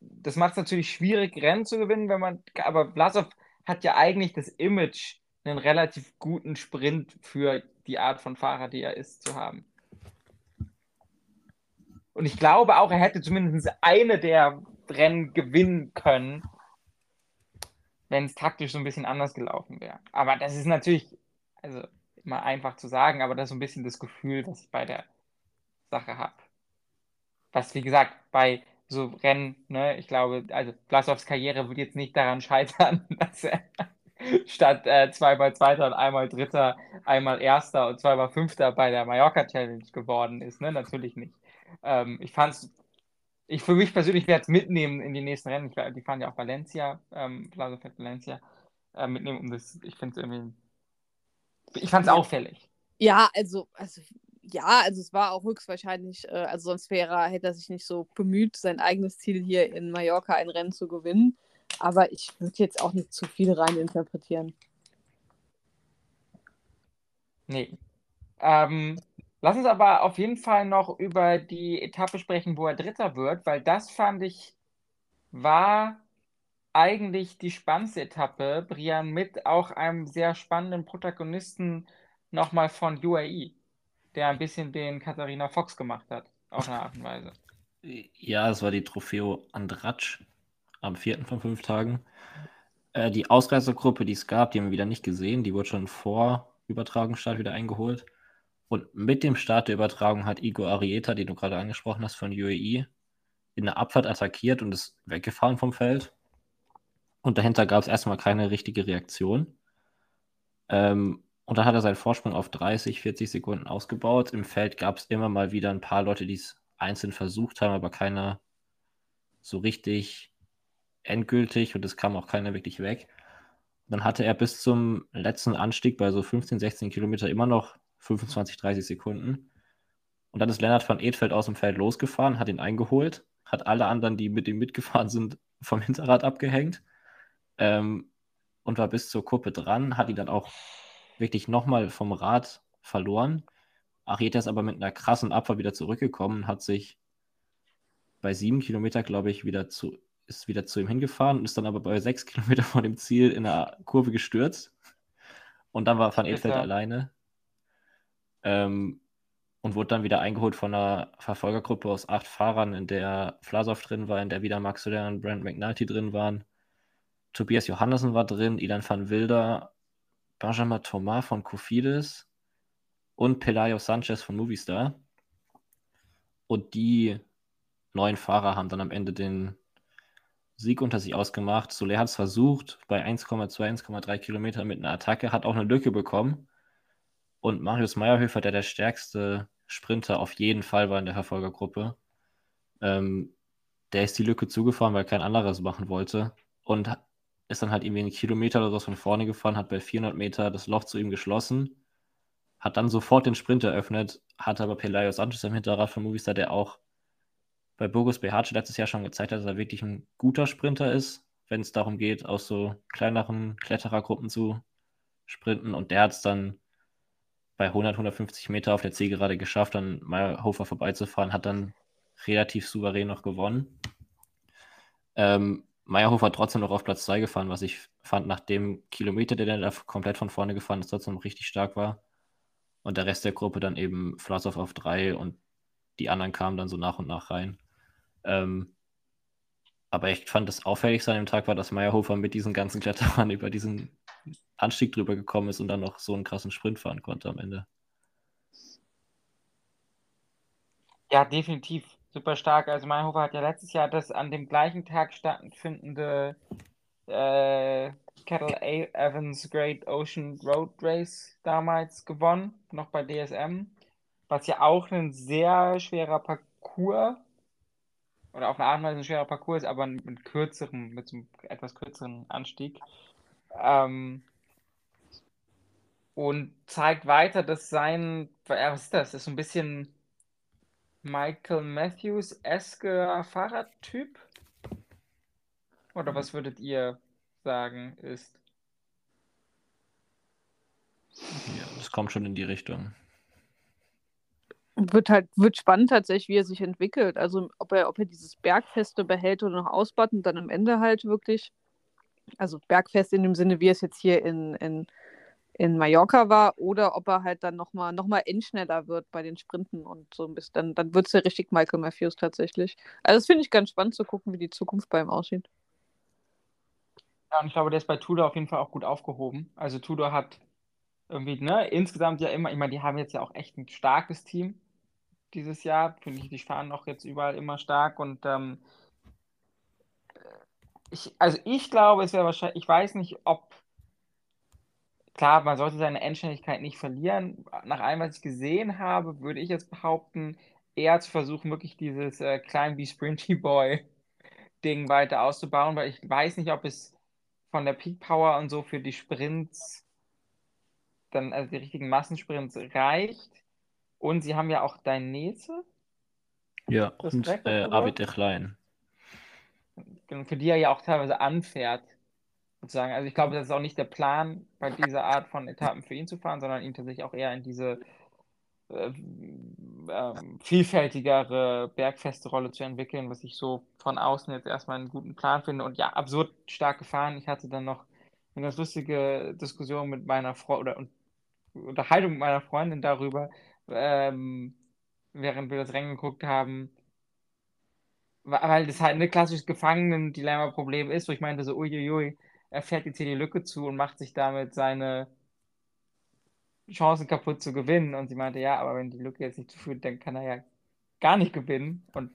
Das macht es natürlich schwierig, Rennen zu gewinnen, wenn man. Aber Vlasov hat ja eigentlich das Image, einen relativ guten Sprint für die Art von Fahrer, die er ist, zu haben. Und ich glaube auch, er hätte zumindest eine der Rennen gewinnen können, wenn es taktisch so ein bisschen anders gelaufen wäre. Aber das ist natürlich, also immer einfach zu sagen, aber das ist so ein bisschen das Gefühl, was ich bei der Sache habe. Was, wie gesagt, bei so Rennen, ne, ich glaube, also Vlasovs Karriere wird jetzt nicht daran scheitern, dass er statt äh, zweimal Zweiter und einmal Dritter, einmal Erster und zweimal Fünfter bei der Mallorca Challenge geworden ist, ne, natürlich nicht. Ähm, ich fand's, ich für mich persönlich werde es mitnehmen in die nächsten Rennen. Ich, die fahren ja auch Valencia, ähm, fährt Valencia, äh, mitnehmen, um das, ich finde es irgendwie, ich fand es auffällig. ja, also, also, ja, also es war auch höchstwahrscheinlich, äh, also sonst wäre er, hätte er sich nicht so bemüht, sein eigenes Ziel hier in Mallorca ein Rennen zu gewinnen. Aber ich würde jetzt auch nicht zu viel reininterpretieren. Nee. Ähm, lass uns aber auf jeden Fall noch über die Etappe sprechen, wo er Dritter wird, weil das fand ich, war eigentlich die spannendste Etappe, Brian, mit auch einem sehr spannenden Protagonisten nochmal von UAE, der ein bisschen den Katharina Fox gemacht hat, auf eine Art und Weise. Ja, es war die Trofeo Andratsch am vierten von fünf Tagen. Äh, die Ausreißergruppe, die es gab, die haben wir wieder nicht gesehen. Die wurde schon vor Übertragungsstart wieder eingeholt. Und mit dem Start der Übertragung hat Igor Arieta, den du gerade angesprochen hast, von UAE, in der Abfahrt attackiert und ist weggefahren vom Feld. Und dahinter gab es erstmal keine richtige Reaktion. Ähm, und dann hat er seinen Vorsprung auf 30, 40 Sekunden ausgebaut. Im Feld gab es immer mal wieder ein paar Leute, die es einzeln versucht haben, aber keiner so richtig endgültig und es kam auch keiner wirklich weg. Dann hatte er bis zum letzten Anstieg bei so 15, 16 Kilometer immer noch 25, 30 Sekunden. Und dann ist Lennart van Edfeld aus dem Feld losgefahren, hat ihn eingeholt, hat alle anderen, die mit ihm mitgefahren sind, vom Hinterrad abgehängt ähm, und war bis zur Kuppe dran, hat ihn dann auch wirklich nochmal vom Rad verloren. Arieta ist aber mit einer krassen Abfahrt wieder zurückgekommen, hat sich bei sieben Kilometer, glaube ich, wieder zu, ist wieder zu ihm hingefahren und ist dann aber bei sechs Kilometer vor dem Ziel in der Kurve gestürzt. Und dann war Van Edfeld Bitter. alleine. Ähm, und wurde dann wieder eingeholt von einer Verfolgergruppe aus acht Fahrern, in der Vlasov drin war, in der wieder Max Soler und Brent McNulty drin waren. Tobias Johannessen war drin, Ilan van Wilder, Benjamin Thomas von Kofidis und Pelayo Sanchez von Movistar. Und die neun Fahrer haben dann am Ende den Sieg unter sich ausgemacht. Soler hat es versucht, bei 1,2, 1,3 Kilometern mit einer Attacke, hat auch eine Lücke bekommen. Und Marius Meyerhöfer, der der stärkste Sprinter auf jeden Fall war in der Verfolgergruppe, ähm, der ist die Lücke zugefahren, weil kein anderer es machen wollte. Und ist dann halt irgendwie einen Kilometer oder so von vorne gefahren, hat bei 400 Meter das Loch zu ihm geschlossen, hat dann sofort den Sprint eröffnet, hatte aber Pelayo Sanchez im Hinterrad von Movistar, der auch bei Burgos Behace letztes Jahr schon gezeigt hat, dass er wirklich ein guter Sprinter ist, wenn es darum geht, aus so kleineren Kletterergruppen zu sprinten. Und der hat es dann bei 100, 150 Meter auf der Zielgerade geschafft, an Meyerhofer vorbeizufahren, hat dann relativ souverän noch gewonnen. Ähm, Meyerhofer trotzdem noch auf Platz 2 gefahren, was ich fand, nach dem Kilometer, der dann da komplett von vorne gefahren ist, trotzdem richtig stark war. Und der Rest der Gruppe dann eben Vlasov auf 3 und die anderen kamen dann so nach und nach rein. Ähm, aber ich fand das Auffälligste an dem Tag war, dass Meyerhofer mit diesen ganzen Kletterern über diesen Anstieg drüber gekommen ist und dann noch so einen krassen Sprint fahren konnte am Ende. Ja, definitiv. Super stark. Also Meyerhofer hat ja letztes Jahr das an dem gleichen Tag stattfindende äh, Kettle A Evans Great Ocean Road Race damals gewonnen, noch bei DSM, was ja auch ein sehr schwerer Parcours oder auf eine Art und Weise ein schwerer Parcours ist, aber mit kürzerem, mit einem etwas kürzeren Anstieg. Ähm, und zeigt weiter, dass sein, was ist das? Das ist so ein bisschen Michael Matthews-esker Fahrradtyp. Oder was würdet ihr sagen, ist? Ja, das kommt schon in die Richtung. Wird halt, wird spannend tatsächlich, wie er sich entwickelt. Also ob er, ob er dieses Bergfeste behält oder noch ausbaut und dann am Ende halt wirklich, also Bergfest in dem Sinne, wie es jetzt hier in, in, in Mallorca war, oder ob er halt dann nochmal noch mal endschneller wird bei den Sprinten und so ein bisschen, dann, dann wird es ja richtig Michael Matthews tatsächlich. Also das finde ich ganz spannend zu gucken, wie die Zukunft bei ihm aussieht. Ja, und ich glaube, der ist bei Tudor auf jeden Fall auch gut aufgehoben. Also Tudor hat irgendwie, ne, insgesamt ja immer, ich meine, die haben jetzt ja auch echt ein starkes Team dieses Jahr. Finde ich, die fahren auch jetzt überall immer stark und ähm, ich, also ich glaube, es wäre wahrscheinlich, ich weiß nicht, ob, klar, man sollte seine Endständigkeit nicht verlieren. Nach allem, was ich gesehen habe, würde ich jetzt behaupten, eher zu versuchen, wirklich dieses äh, Klein wie Sprinty Boy Ding weiter auszubauen, weil ich weiß nicht, ob es von der Peak Power und so für die Sprints dann, also die richtigen Massensprints reicht. Und sie haben ja auch Dainese. Ja, Das und äh, der Klein. Genau, für die er ja auch teilweise anfährt. Sozusagen. Also ich glaube, das ist auch nicht der Plan, bei dieser Art von Etappen für ihn zu fahren, sondern ihn tatsächlich auch eher in diese äh, ähm, vielfältigere, bergfeste Rolle zu entwickeln, was ich so von außen jetzt erstmal einen guten Plan finde. Und ja, absurd stark gefahren. Ich hatte dann noch eine ganz lustige Diskussion mit meiner Frau oder und Unterhaltung mit meiner Freundin darüber, ähm, während wir das Rennen geguckt haben, weil das halt ein klassisches Gefangenen-Dilemma-Problem ist, wo ich meinte so, uiuiui, er fährt jetzt hier die Lücke zu und macht sich damit seine Chancen kaputt zu gewinnen. Und sie meinte, ja, aber wenn die Lücke jetzt nicht zuführt, dann kann er ja gar nicht gewinnen. Und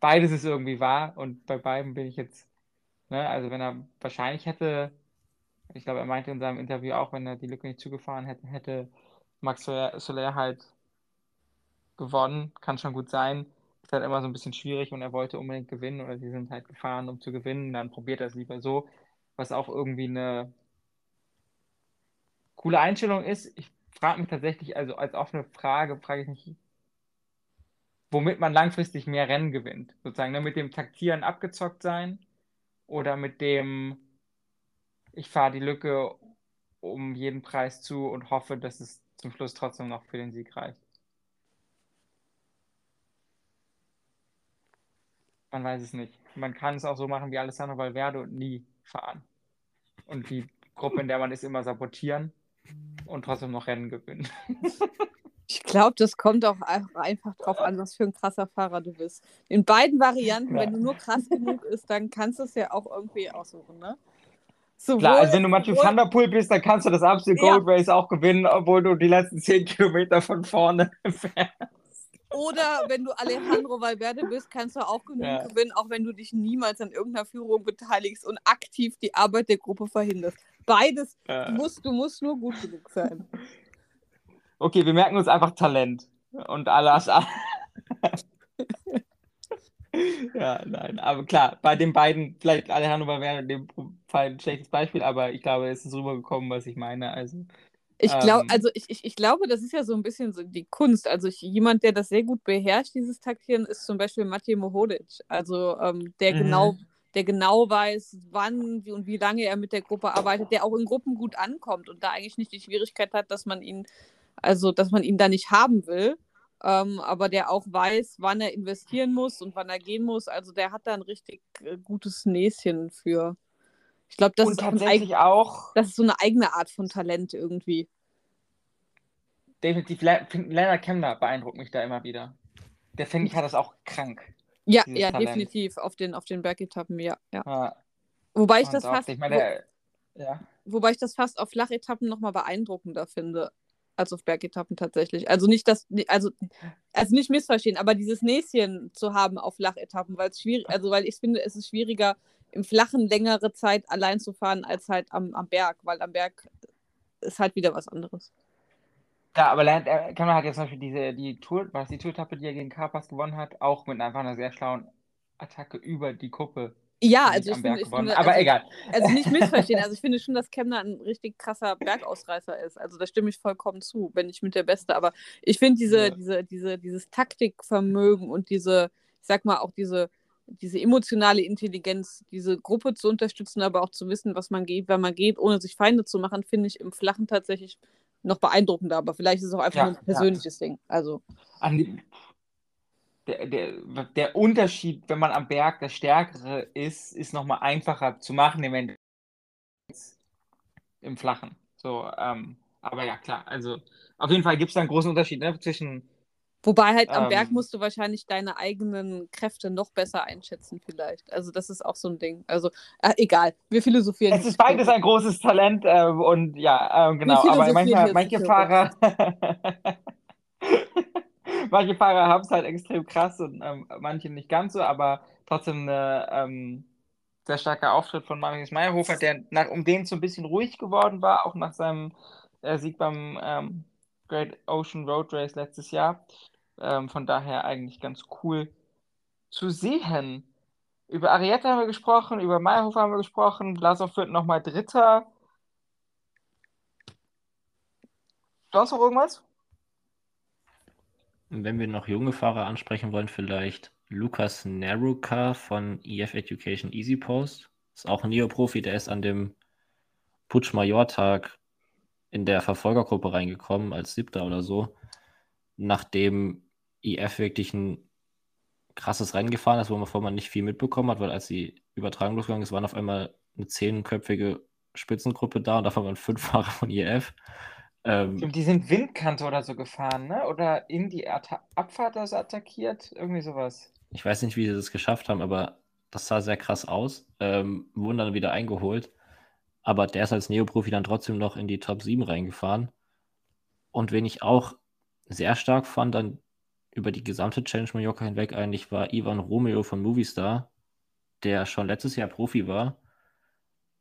beides ist irgendwie wahr. Und bei beiden bin ich jetzt, ne, also wenn er wahrscheinlich hätte, ich glaube, er meinte in seinem Interview auch, wenn er die Lücke nicht zugefahren hätte, hätte Max Soler, Soler halt gewonnen. Kann schon gut sein. Ist halt immer so ein bisschen schwierig und er wollte unbedingt gewinnen oder sie sind halt gefahren, um zu gewinnen. Dann probiert er es lieber so, was auch irgendwie eine coole Einstellung ist. Ich frage mich tatsächlich, also als offene Frage, frage ich mich, womit man langfristig mehr Rennen gewinnt. Sozusagen ne, mit dem Taktieren abgezockt sein oder mit dem, ich fahre die Lücke um jeden Preis zu und hoffe, dass es zum Schluss trotzdem noch für den Sieg reicht. Man weiß es nicht. Man kann es auch so machen wie Alessandro Valverde und nie fahren. Und die Gruppe, in der man ist, immer sabotieren und trotzdem noch Rennen gewinnen. Ich glaube, das kommt auch einfach- drauf an, was für ein krasser Fahrer du bist. In beiden Varianten, Ja. wenn du nur krass genug bist, dann kannst du es ja auch irgendwie aussuchen, ne? Sowohl, Klar, also wenn du van der Poel bist, dann kannst du das absolute Ja. Gold Race auch gewinnen, obwohl du die letzten 10 Kilometer von vorne fährst. Oder wenn du Alejandro Valverde bist, kannst du auch genug Ja. gewinnen, auch wenn du dich niemals an irgendeiner Führung beteiligst und aktiv die Arbeit der Gruppe verhinderst. Beides, du Äh, musst, du musst nur gut genug sein. okay, wir merken uns einfach Talent. Und alles. ja, nein, aber klar, bei den beiden, vielleicht Alejandro Valverde in dem Fall ein schlechtes Beispiel, aber ich glaube, es ist rübergekommen, was ich meine. Also, Ich glaube, Ähm. also ich, ich, ich glaube, das ist ja so ein bisschen so die Kunst. Also ich, jemand, der das sehr gut beherrscht, dieses Taktieren, ist zum Beispiel Matej Mohodic. Also ähm, der Mhm. genau, der genau weiß, wann wie und wie lange er mit der Gruppe arbeitet, der auch in Gruppen gut ankommt und da eigentlich nicht die Schwierigkeit hat, dass man ihn, also dass man ihn da nicht haben will. Ähm, aber der auch weiß, wann er investieren muss und wann er gehen muss. Also der hat da ein richtig äh, gutes Näschen für. Ich glaube, das, und ist auch tatsächlich das ist so eine eigene Art von Talent irgendwie. definitiv, Le Lennart Kemner beeindruckt mich da immer wieder. Der finde ich hat das auch krank. Ja, ja, Talent. definitiv. Auf den, auf den Bergetappen, ja. ja. Ja, Wobei ich und das fast, ich meine, ja. wo, wobei ich das fast auf Flachetappen nochmal beeindruckender finde, als auf Bergetappen tatsächlich. Also nicht das, also, also nicht missverstehen, aber dieses Näschen zu haben auf Flachetappen, weil es schwierig, also weil ich finde, es ist schwieriger, im Flachen längere Zeit allein zu fahren, als halt am, am Berg, weil am Berg ist halt wieder was anderes. Ja, aber äh, Kemner hat jetzt zum Beispiel diese, die Tour, was die Tour-Etappe, die er gegen Carapaz gewonnen hat, auch mit einfach einer sehr schlauen Attacke über die Kuppe Ja, also ich am finde, Berg ich finde, Aber also, egal. Also nicht missverstehen, also ich finde schon, dass Kemner ein richtig krasser Bergausreißer ist. Also da stimme ich vollkommen zu, wenn nicht mit der Beste. Aber ich finde diese, Ja. diese, diese, dieses Taktikvermögen und diese, ich sag mal, auch diese, diese emotionale Intelligenz, diese Gruppe zu unterstützen, aber auch zu wissen, was man geht, wenn man geht, ohne sich Feinde zu machen, finde ich im Flachen tatsächlich noch beeindruckender. Aber vielleicht ist es auch einfach Ja, nur ein persönliches Ding. Also, die, der, der, der Unterschied, wenn man am Berg der Stärkere ist, ist nochmal einfacher zu machen im Endeffekt im Flachen. So, ähm, aber ja, klar, also auf jeden Fall gibt es da einen großen Unterschied ne, zwischen wobei halt am Berg Ähm. musst du wahrscheinlich deine eigenen Kräfte noch besser einschätzen, vielleicht. Also, das ist auch so ein Ding. Also, äh, egal, wir philosophieren. Es ist beides ein großes Talent äh, und ja, ähm, genau, aber manchmal, manche Fahrer, manche Fahrer haben es halt extrem krass und ähm, manche nicht ganz so, aber trotzdem eine ähm, sehr starker Auftritt von Marius Meyerhofer, der nach, um den so ein bisschen ruhig geworden war, auch nach seinem äh, Sieg beim ähm, Great Ocean Road Race letztes Jahr. Ähm, von daher eigentlich ganz cool zu sehen. Über Arietta haben wir gesprochen, über Meyerhofer haben wir gesprochen, Blasov wird nochmal Dritter. Sonst noch irgendwas? Wenn wir noch junge Fahrer ansprechen wollen, vielleicht Lukas Neruka von EF Education Easy Post. Ist auch ein Neoprofi, der ist an dem Putsch-Major-Tag in der Verfolgergruppe reingekommen, als Siebter oder so, nachdem EF wirklich ein krasses Rennen gefahren ist, wovon man nicht viel mitbekommen hat, weil als die Übertragung losgegangen ist, waren auf einmal eine zehnköpfige Spitzengruppe da und davon waren fünf Fahrer von EF. Ähm, die sind Windkante oder so gefahren, ne? Oder in die Atta Abfahrt also attackiert, irgendwie sowas. Ich weiß nicht, wie sie das geschafft haben, aber das sah sehr krass aus. Ähm, wurden dann wieder eingeholt. Aber der ist als Neoprofi dann trotzdem noch in die Top 7 reingefahren. Und wen ich auch sehr stark fand, dann über die gesamte Challenge Mallorca hinweg eigentlich, war Ivan Romeo von Movistar, der schon letztes Jahr Profi war.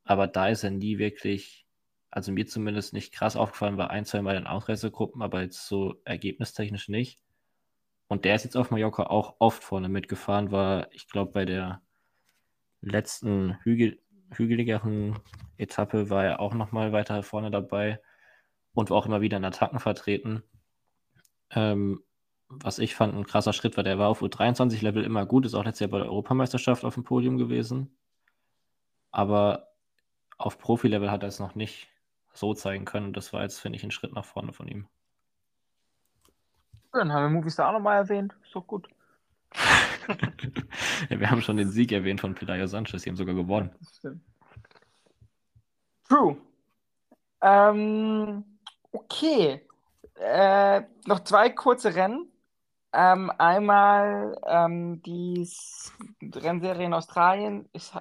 Aber da ist er nie wirklich, also mir zumindest nicht krass aufgefallen, bei ein, zwei Mal in Ausreisegruppen, aber jetzt so ergebnistechnisch nicht. Und der ist jetzt auf Mallorca auch oft vorne mitgefahren, war, ich glaube, bei der letzten Hügel, hügeligeren Etappe war er auch nochmal weiter vorne dabei und war auch immer wieder in Attacken vertreten. Ähm, was ich fand, ein krasser Schritt war, der war auf U23-Level immer gut, ist auch letztes Jahr bei der Europameisterschaft auf dem Podium gewesen. Aber auf Profi-Level hat er es noch nicht so zeigen können. Das war jetzt, finde ich, ein Schritt nach vorne von ihm. Dann haben wir Movistar auch nochmal erwähnt. Ist doch gut. ja, wir haben schon den Sieg erwähnt von Pelayo Sanchez, die haben sogar gewonnen. True. Ähm, okay. Äh, noch zwei kurze Rennen. Ähm, einmal ähm, die Rennserie in Australien ist,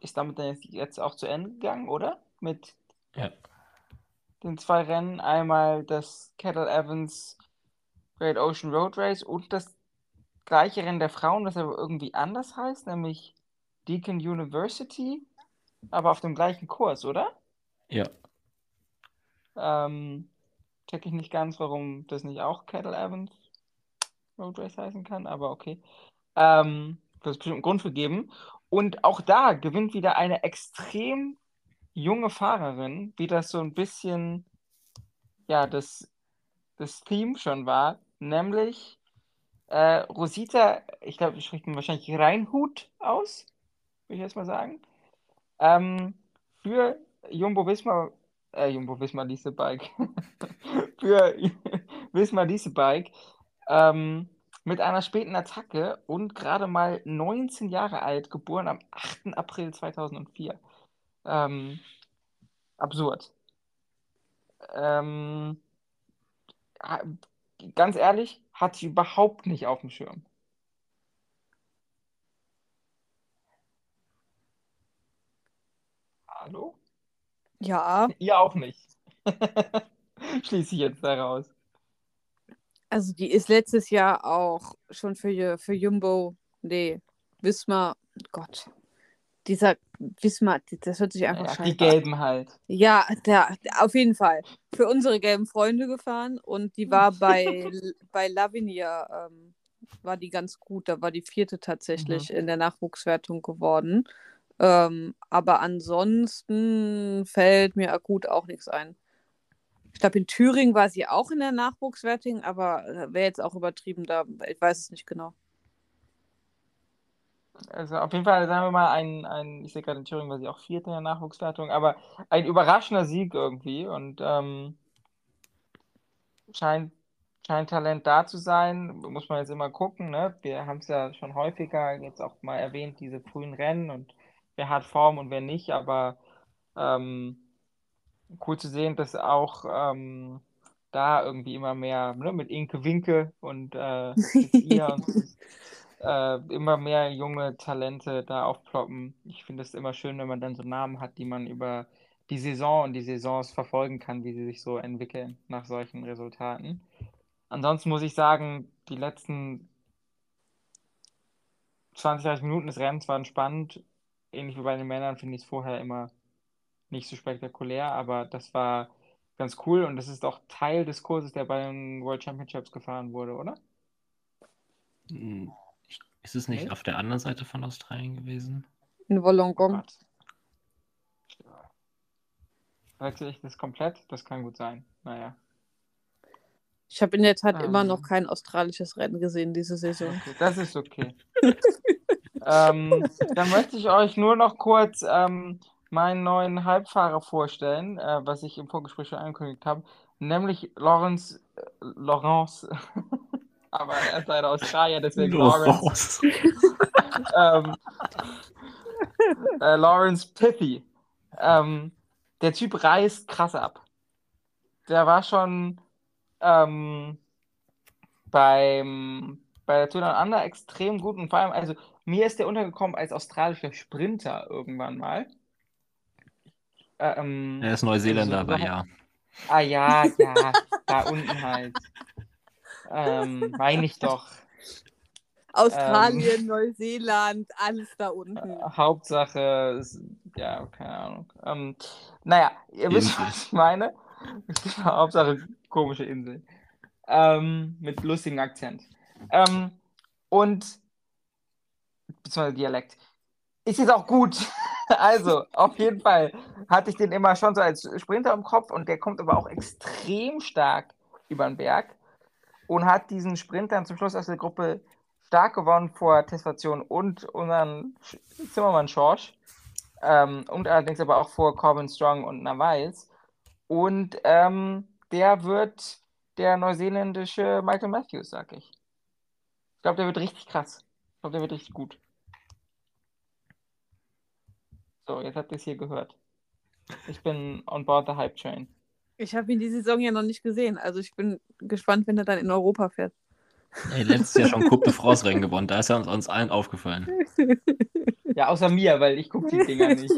ist damit dann jetzt, jetzt auch zu Ende gegangen, oder? Mit Ja. den zwei Rennen. Einmal das Kettle Evans Great Ocean Road Race und das gleiche Rennen der Frauen, das aber irgendwie anders heißt, nämlich Deakin University, aber auf dem gleichen Kurs, oder? Ja. Ähm, check ich nicht ganz, warum das nicht auch Kettle Evans Road Race heißen kann, aber okay. Ähm, wird es bestimmt einen Grund für geben. Und auch da gewinnt wieder eine extrem junge Fahrerin, wie das so ein bisschen ja, das, das Theme schon war, nämlich äh, Rosita, ich glaube, die spricht man wahrscheinlich Reinhut aus, würde ich jetzt mal sagen. Ähm, für Jumbo Visma, äh, Jumbo Visma Lease Bike, für Visma Lease Bike, ähm, mit einer späten Attacke und gerade mal 19 Jahre alt, geboren am 8. April 2004. Ähm, absurd. Ähm, ganz ehrlich, hat sie überhaupt nicht auf dem Schirm. Hallo? Ja, Ihr auch nicht. Schließe ich jetzt daraus. also die ist letztes Jahr auch schon für, für Jumbo, nee, Wismar, Gott, dieser Wismar, das hört sich einfach Ja, scheiße die Gelben halt. Ja, der, der, auf jeden Fall. Für unsere gelben Freunde gefahren und die war bei, bei Lavinia, ähm, war die ganz gut. Da war die vierte tatsächlich in der Nachwuchswertung geworden. Ähm, aber ansonsten fällt mir akut auch nichts ein. Ich glaube, in Thüringen war sie auch in der Nachwuchswertung, aber wäre jetzt auch übertrieben da. Ich weiß es nicht genau. Also auf jeden Fall, sagen wir mal, ein, ein ich sehe gerade in Thüringen, war sie auch Vierte in der Nachwuchswertung, aber ein überraschender Sieg irgendwie und ähm, scheint, scheint Talent da zu sein. Muss man jetzt immer gucken, ne? Wir haben es ja schon häufiger jetzt auch mal erwähnt, diese frühen Rennen und wer hat Form und wer nicht, aber ähm, cool zu sehen, dass auch ähm, da irgendwie immer mehr ne, mit Inke Winke und äh, jetzt ihr und äh, immer mehr junge Talente da aufploppen. Ich finde es immer schön, wenn man dann so Namen hat, die man über die Saison und die Saisons verfolgen kann, wie sie sich so entwickeln nach solchen Resultaten. Ansonsten muss ich sagen, die letzten 20, 30 Minuten des Rennens waren spannend. Ähnlich wie bei den Männern finde ich es vorher immer nicht so spektakulär, aber das war ganz cool und das ist auch Teil des Kurses, der bei den World Championships gefahren wurde, oder? Ist es nicht Nee? auf der anderen Seite von Australien gewesen? In Wollongong. Wechsel ich das komplett? Das kann gut sein. Naja. Ich habe in der Tat Ähm. immer noch kein australisches Rennen gesehen diese Saison. Okay, das ist okay. ähm, dann möchte ich euch nur noch kurz ähm, meinen neuen Halbfahrer vorstellen, äh, was ich im Vorgespräch schon angekündigt habe, nämlich Lawrence, äh, Lawrence, aber er ist leider Australier, deswegen Lawrence, ähm, äh, Lawrence Pithy. Ähm, der Typ reißt krass ab. Der war schon ähm, beim, bei der Tour Down Under extrem gut und vor allem, also mir ist der untergekommen als australischer Sprinter irgendwann mal. Ähm, Er ist Neuseeländer, also aber ja. Ah ja, ja, da unten halt. Ähm, meine ich doch. Australien, Neuseeland, alles da unten. Hauptsache, ist, ja, keine Ahnung. Ähm, naja, ihr wisst, was ich meine. Hauptsache komische Insel. Ähm, mit lustigem Akzent. Ähm, und, beziehungsweise Dialekt. Ist jetzt auch gut. Also, auf jeden Fall hatte ich den immer schon so als Sprinter im Kopf und der kommt aber auch extrem stark über den Berg und hat diesen Sprint dann zum Schluss aus der Gruppe stark gewonnen vor Testation und unseren Zimmermann Schorsch. Ähm, und allerdings aber auch vor Corbin Strong und Nawals. Und ähm, der wird der neuseeländische Michael Matthews, sag ich. Ich glaube, der wird richtig krass. Ich glaube, der wird richtig gut. So, jetzt habt ihr es hier gehört. Ich bin on board the Hype Train. Ich habe ihn die Saison ja noch nicht gesehen. Also ich bin gespannt, wenn er dann in Europa fährt. Ey, letztes Jahr schon Coupe de France Rennen gewonnen. Da ist er uns, uns allen aufgefallen. Ja, außer mir, weil ich gucke die Dinger nicht.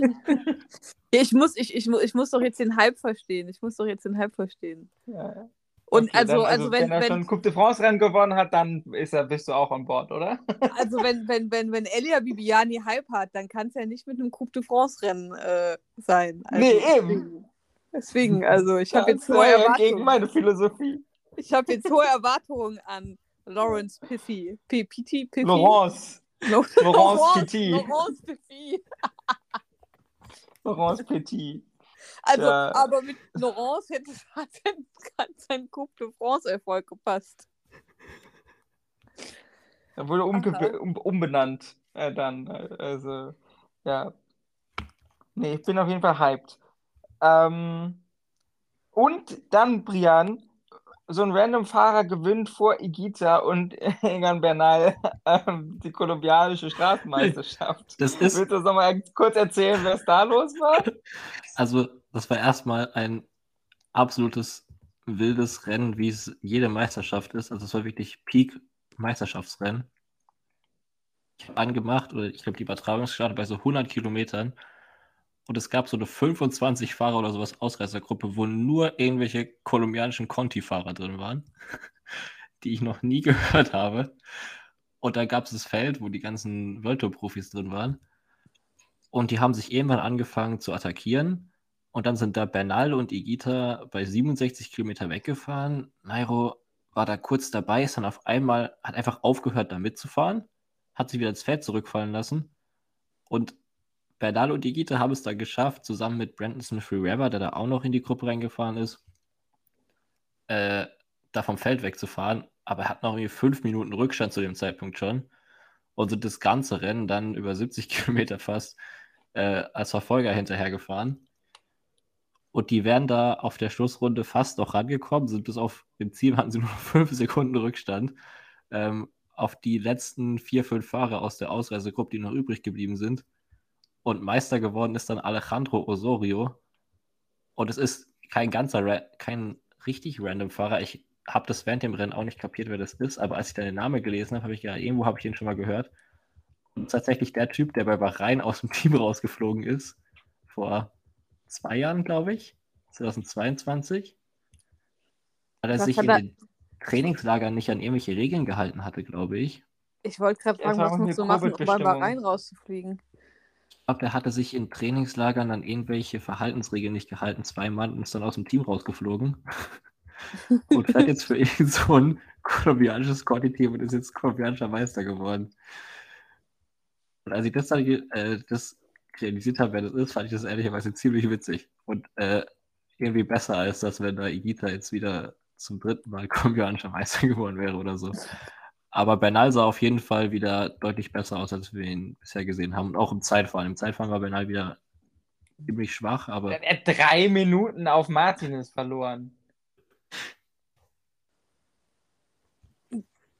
Ich muss, ich, ich, ich muss doch jetzt den Hype verstehen. Ich muss doch jetzt den Hype verstehen. Ja. Und Okay, also, dann, also, wenn, er schon wenn, Coupe de France Rennen gewonnen hat, dann ist er, bist du auch an Bord, oder? also wenn, wenn, wenn, wenn Elia Bibiani Hype hat, dann kann es ja nicht mit einem Coupe de France Rennen äh, sein. Also, Nee, eben. Deswegen, also ich habe jetzt hohe ja gegen Erwartungen. meine Philosophie. Ich habe jetzt hohe Erwartungen an Lawrence Piffy. P Pitti, Piffy. Laurence. Lo- Laurence Petit. Laurence Piffy. Laurence Petit. Also, Ja. aber mit Laurence hätte hat sein, hat sein Coupe de France Erfolg gepasst. Er wurde um, umbenannt äh, dann. äh, Also, ja. Nee, ich bin auf jeden Fall hyped. Ähm, und dann, Brian, so ein random Fahrer gewinnt vor Igiza und Egan Bernal ähm, die kolumbianische Straßenmeisterschaft. Das ist, Willst du uns nochmal kurz erzählen, was da los war? also, das war erstmal ein absolutes wildes Rennen, wie es jede Meisterschaft ist. Also, es war wirklich Peak-Meisterschaftsrennen. Ich habe angemacht, oder ich glaube, die Übertragung startet bei so 100 Kilometern. Und es gab so eine 25 Fahrer oder sowas Ausreißergruppe, wo nur irgendwelche kolumbianischen Conti-Fahrer drin waren, die ich noch nie gehört habe. Und da gab es das Feld, wo die ganzen World Tour-Profis drin waren. Und die haben sich irgendwann angefangen zu attackieren. Und dann sind da Bernal und Igita bei 67 Kilometer weggefahren. Nairo war da kurz dabei, ist dann auf einmal, hat einfach aufgehört, da mitzufahren, hat sich wieder ins Feld zurückfallen lassen. Und Bernal und Igita haben es dann geschafft, zusammen mit Brandon Smith Rivera, der da auch noch in die Gruppe reingefahren ist, äh, da vom Feld wegzufahren. Aber er hat noch irgendwie fünf Minuten Rückstand zu dem Zeitpunkt schon. und sind das ganze Rennen dann über 70 Kilometer fast äh, als Verfolger hinterhergefahren. Und die wären da auf der Schlussrunde fast noch rangekommen, sind bis auf im Ziel hatten sie nur fünf Sekunden Rückstand ähm, auf die letzten vier, fünf Fahrer aus der Ausreisegruppe, die noch übrig geblieben sind. Und Meister geworden ist dann Alejandro Osorio. Und es ist kein ganzer, kein richtig random Fahrer. Ich habe das während dem Rennen auch nicht kapiert, wer das ist, aber als ich deinen Namen gelesen habe, habe ich ja, irgendwo habe ich ihn schon mal gehört. Und tatsächlich der Typ, der bei Bahrain aus dem Team rausgeflogen ist, vor zwei Jahren, glaube ich, 2022, weil er Was sich in den Trainingslagern nicht an irgendwelche Regeln gehalten hatte, glaube ich. Ich wollte gerade fragen, was musst du machen, um bei. Bahrain rauszufliegen? Ich glaube, der hatte sich in Trainingslagern an irgendwelche Verhaltensregeln nicht gehalten, zweimal und ist dann aus dem Team rausgeflogen. und fährt jetzt für irgend so ein kolumbianisches Conti-Team und ist jetzt kolumbianischer Meister geworden. Und als ich das dann äh, das realisiert habe, wer das ist, fand ich das ehrlicherweise ziemlich witzig. Und äh, irgendwie besser als das, wenn da Igita jetzt wieder zum dritten Mal kolumbianischer Meister geworden wäre oder so. Aber Bernal sah auf jeden Fall wieder deutlich besser aus, als wir ihn bisher gesehen haben. Und auch im Zeitfahren. Im Zeitfahren war Bernal wieder ziemlich schwach, aber Er hat drei Minuten auf Martinez verloren.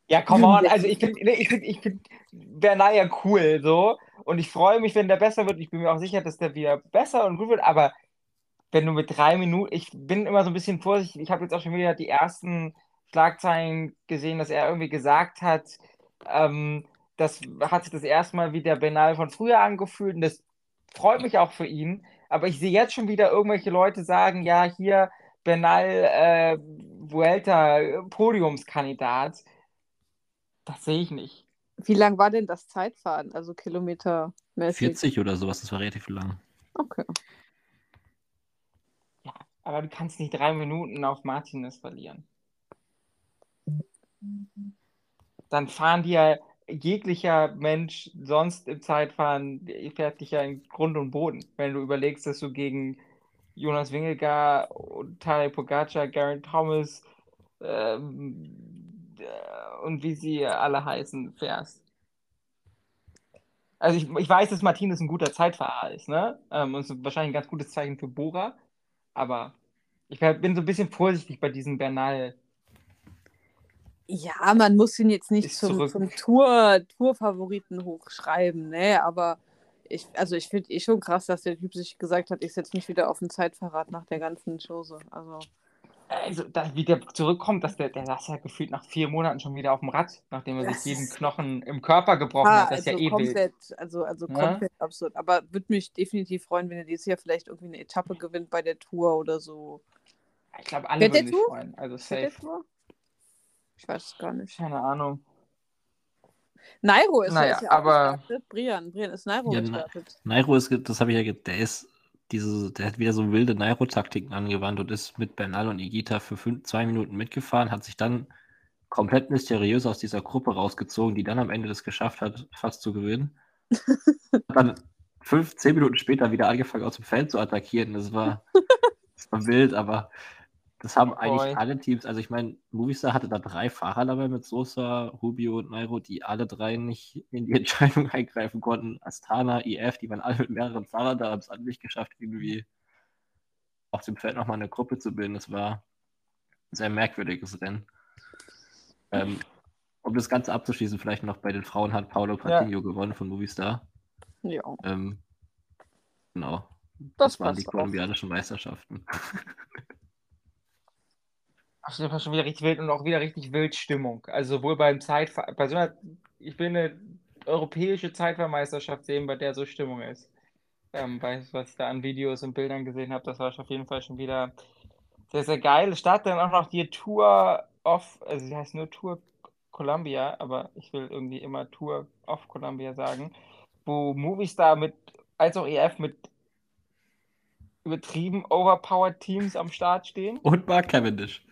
Ja, come on. Also ich finde ich find, ich find Bernal ja cool so. Und ich freue mich, wenn der besser wird. Ich bin mir auch sicher, dass der wieder besser und gut wird. Aber wenn du mit drei Minuten, ich bin immer so ein bisschen vorsichtig. Ich habe jetzt auch schon wieder die ersten Schlagzeilen gesehen, dass er irgendwie gesagt hat, ähm, das hat sich das erste Mal wie der Bernal von früher angefühlt. Und das freut mich auch für ihn. Aber ich sehe jetzt schon wieder irgendwelche Leute sagen, ja, hier Bernal, äh, Vuelta, Podiumskandidat. Das sehe ich nicht. Wie lang war denn das Zeitfahren? Also kilometermäßig? 40 oder sowas, das war relativ lang. Okay. Aber du kannst nicht drei Minuten auf Martinez verlieren. Dann fahren die ja jeglicher Mensch sonst im Zeitfahren fährt dich ja in Grund und Boden. Wenn du überlegst, dass du gegen Jonas Wingegar, Tadej Pogacar, Garen Thomas ähm, äh, und wie sie alle heißen, fährst. Also ich, ich weiß, dass Martinez ein guter Zeitfahrer ist, ne? Ähm, und ist wahrscheinlich ein ganz gutes Zeichen für Bora. Aber ich bin so ein bisschen vorsichtig bei diesem Bernal. Ja, man muss ihn jetzt nicht Ist zum, zum Tour, Tour-Favoriten hochschreiben, ne? Aber ich, also ich finde eh schon krass, dass der Typ sich gesagt hat, ich setze mich wieder auf ein Zeitverrat nach der ganzen Chose. Also, Also, dass, wie der zurückkommt, dass der, der saß ja gefühlt nach vier Monaten schon wieder auf dem Rad, nachdem er Das sich jeden ist- Knochen im Körper gebrochen ah, hat. Das ist also ja eh wild. komplett, also, also Ne? komplett absurd. Aber würde mich definitiv freuen, wenn er dieses Jahr vielleicht irgendwie eine Etappe gewinnt bei der Tour oder so. Ich glaube, alle Fährt würden sich freuen. Also safe. Ich weiß es gar nicht. Keine Ahnung. Nairo ist, Naja, ja aber- gestartet. Brian, Brian ist Nairo Ja, gestartet. Nairo ist, das habe ich ja, der ist diese, der hat wieder so wilde Nairo-Taktiken angewandt und ist mit Bernal und Igita für fünf, zwei Minuten mitgefahren, hat sich dann komplett mysteriös aus dieser Gruppe rausgezogen, die dann am Ende das geschafft hat, fast zu gewinnen. Hat dann fünf, zehn Minuten später wieder angefangen, aus dem Feld zu attackieren. Das war, das war wild, aber das haben eigentlich alle Teams, also ich meine, Movistar hatte da drei Fahrer dabei mit Sosa, Rubio und Nairo, die alle drei nicht in die Entscheidung eingreifen konnten. Astana, IF, die waren alle mit mehreren Fahrern da, haben es alle nicht geschafft, irgendwie auf dem Feld nochmal eine Gruppe zu bilden. Das war ein sehr merkwürdiges Rennen. Ähm, um das Ganze abzuschließen, vielleicht noch bei den Frauen hat Paolo Patinho gewonnen von Movistar. Ja. Ähm, genau. Das Das waren die kolumbianischen Meisterschaften. Auf jeden Fall schon wieder richtig wild und auch wieder richtig wild Stimmung. Also sowohl beim Zeitfahren, bei so einer, ich will eine europäische Zeitfahrmeisterschaft sehen, bei der so Stimmung ist. Ähm, bei, was ich da an Videos und Bildern gesehen habe, das war auf jeden Fall schon wieder sehr, sehr geil. Es startet dann auch noch die Tour of, also sie heißt nur Tour Columbia, aber ich will irgendwie immer Tour of Columbia sagen, wo Movistar mit, als auch EF mit übertrieben overpowered Teams am Start stehen. Und Mark Cavendish.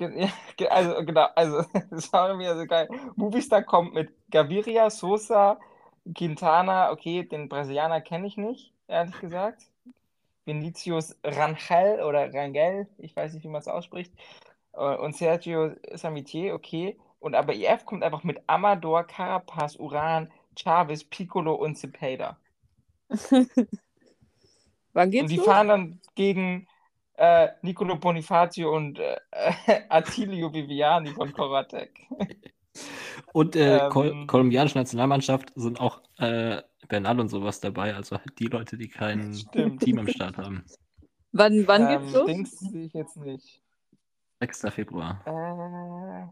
Also, genau, also, das war wieder so geil. Movistar kommt mit Gaviria, Sosa, Quintana, okay, den Brasilianer kenne ich nicht, ehrlich gesagt. Vinicius Rangel oder Rangel, ich weiß nicht, wie man es ausspricht. Äh, Und Sergio Samitier, okay. Und aber IF kommt einfach mit Amador, Carapaz, Uran, Chavez, Piccolo und Cepeda. Wann geht's Und die los? fahren dann gegen äh, Nicolo Bonifacio und äh, Attilio Viviani von Kovatek. Und äh, Ähm. Kol kolumbianische Nationalmannschaft sind auch äh, Bernal und sowas dabei, also halt die Leute, die kein Stimmt. Team am Start haben. Wann, wann ähm, geht's los? Dings sehe ich jetzt nicht. 6. Februar. Äh,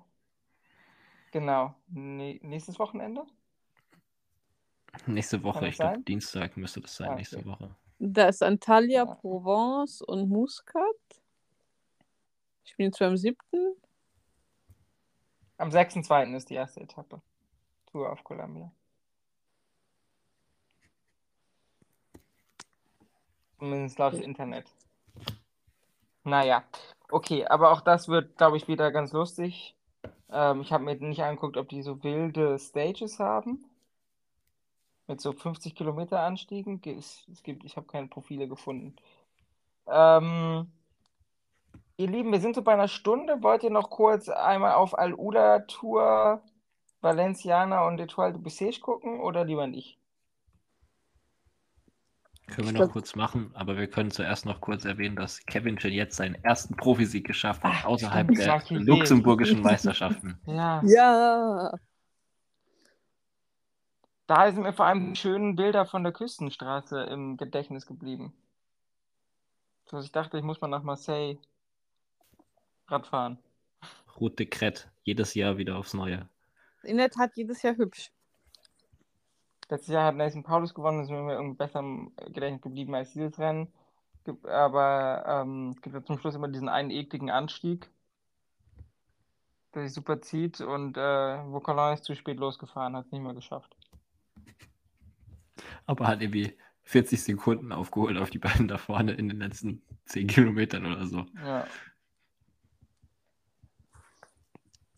genau. Nee, nächstes Wochenende? Nächste Woche, ich glaube? Dienstag müsste das sein, Ah, nächste okay. Woche. Da ist Antalya, Ja. Provence und Muscat. Ich bin jetzt beim siebten. Am 6.2. ist die erste Etappe. Tour auf Columbia. Zumindest laut Internet. Naja, okay, aber auch das wird, glaube ich, wieder ganz lustig. Ähm, ich habe mir nicht angeguckt, ob die so wilde Stages haben. Mit so 50 Kilometer Anstiegen. Ge- Es, es gibt, ich habe keine Profile gefunden. Ähm, ihr Lieben, wir sind so bei einer Stunde. Wollt ihr noch kurz einmal auf Al-Ula Tour, Valenciana und Etoile de Bessèges gucken oder lieber nicht? Können wir noch glaub- kurz machen, aber wir können zuerst noch kurz erwähnen, dass Kevin schon jetzt seinen ersten Profisieg geschafft hat, außerhalb der luxemburgischen Meisterschaften. Ja. Ja. Da sind mir vor allem die schönen Bilder von der Küstenstraße im Gedächtnis geblieben. So, ich dachte, ich muss mal nach Marseille Radfahren. Route Crête, jedes Jahr wieder aufs Neue. In der Tat jedes Jahr hübsch. Letztes Jahr hat Nathan Paulus gewonnen, das ist mir irgendwie besser im Gedächtnis geblieben als dieses Rennen. Aber ähm, es gibt ja zum Schluss immer diesen einen ekligen Anstieg, der sich super zieht und äh, wo Colin ist zu spät losgefahren, hat es nicht mehr geschafft. Aber hat irgendwie 40 Sekunden aufgeholt auf die beiden da vorne in den letzten 10 Kilometern oder so. Ja.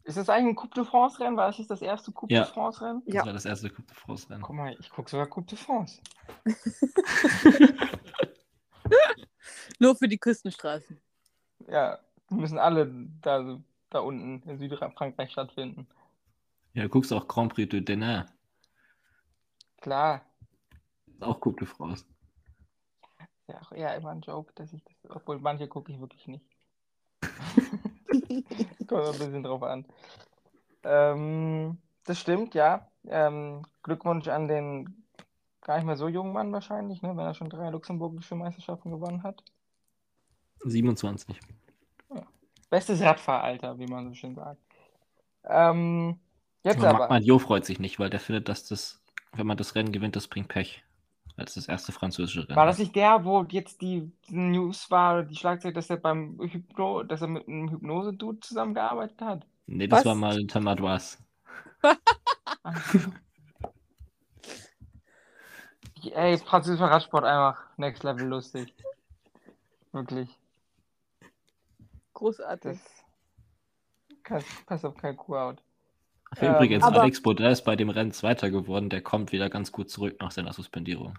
Ist das eigentlich ein Coupe de France-Rennen? War das jetzt das erste Coupe Ja. de France-Rennen? Das Ja. war das erste Coupe de France-Rennen. Guck mal, ich gucke sogar Coupe de France. Nur für die Küstenstraßen. Ja, die müssen alle da, da unten in Südfrankreich stattfinden. Ja, du guckst auch Grand Prix de Denain. Klar. Auch de France. Ist ja auch eher immer ein Joke, dass ich das, obwohl manche gucke ich wirklich nicht. Kommt ein bisschen drauf an. Ähm, das stimmt, ja. Ähm, Glückwunsch an den gar nicht mehr so jungen Mann wahrscheinlich, ne, wenn er schon drei luxemburgische Meisterschaften gewonnen hat. 27. Bestes Radfahralter, wie man so schön sagt. Ähm, jetzt Aber aber. Marc Madio freut sich nicht, weil der findet, dass das, wenn man das Rennen gewinnt, das bringt Pech. Als das erste französische Rennen. War das nicht der, wo jetzt die News war, die Schlagzeile, dass er beim Hypno, dass er mit einem Hypnose-Dude zusammengearbeitet hat? Nee, das Was? war mal Tamadoise. Ey, französischer Radsport einfach next level lustig. Wirklich. Großartig. Das passt auf kein Kuh-Out. Für Ähm, übrigens, aber- Alex Baudin ist bei dem Rennen Zweiter geworden. Der kommt wieder ganz gut zurück nach seiner Suspendierung.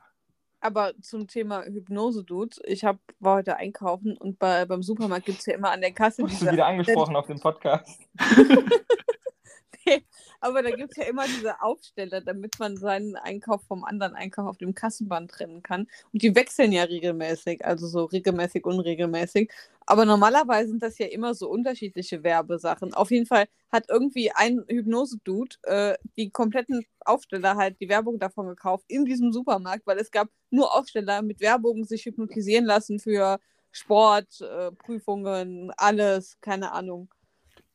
Aber zum Thema Hypnose-Dudes, ich hab, war heute einkaufen und bei, beim Supermarkt gibt es ja immer an der Kasse du diese. wieder angesprochen auf dem Podcast? Aber da gibt es ja immer diese Aufsteller, damit man seinen Einkauf vom anderen Einkauf auf dem Kassenband trennen kann. Und die wechseln ja regelmäßig, also so regelmäßig, unregelmäßig. Aber normalerweise sind das ja immer so unterschiedliche Werbesachen. Auf jeden Fall hat irgendwie ein Hypnose-Dude äh, die kompletten Aufsteller halt, die Werbung davon gekauft in diesem Supermarkt, weil es gab nur Aufsteller mit Werbung, sich hypnotisieren lassen für Sport, äh, Prüfungen, alles, keine Ahnung.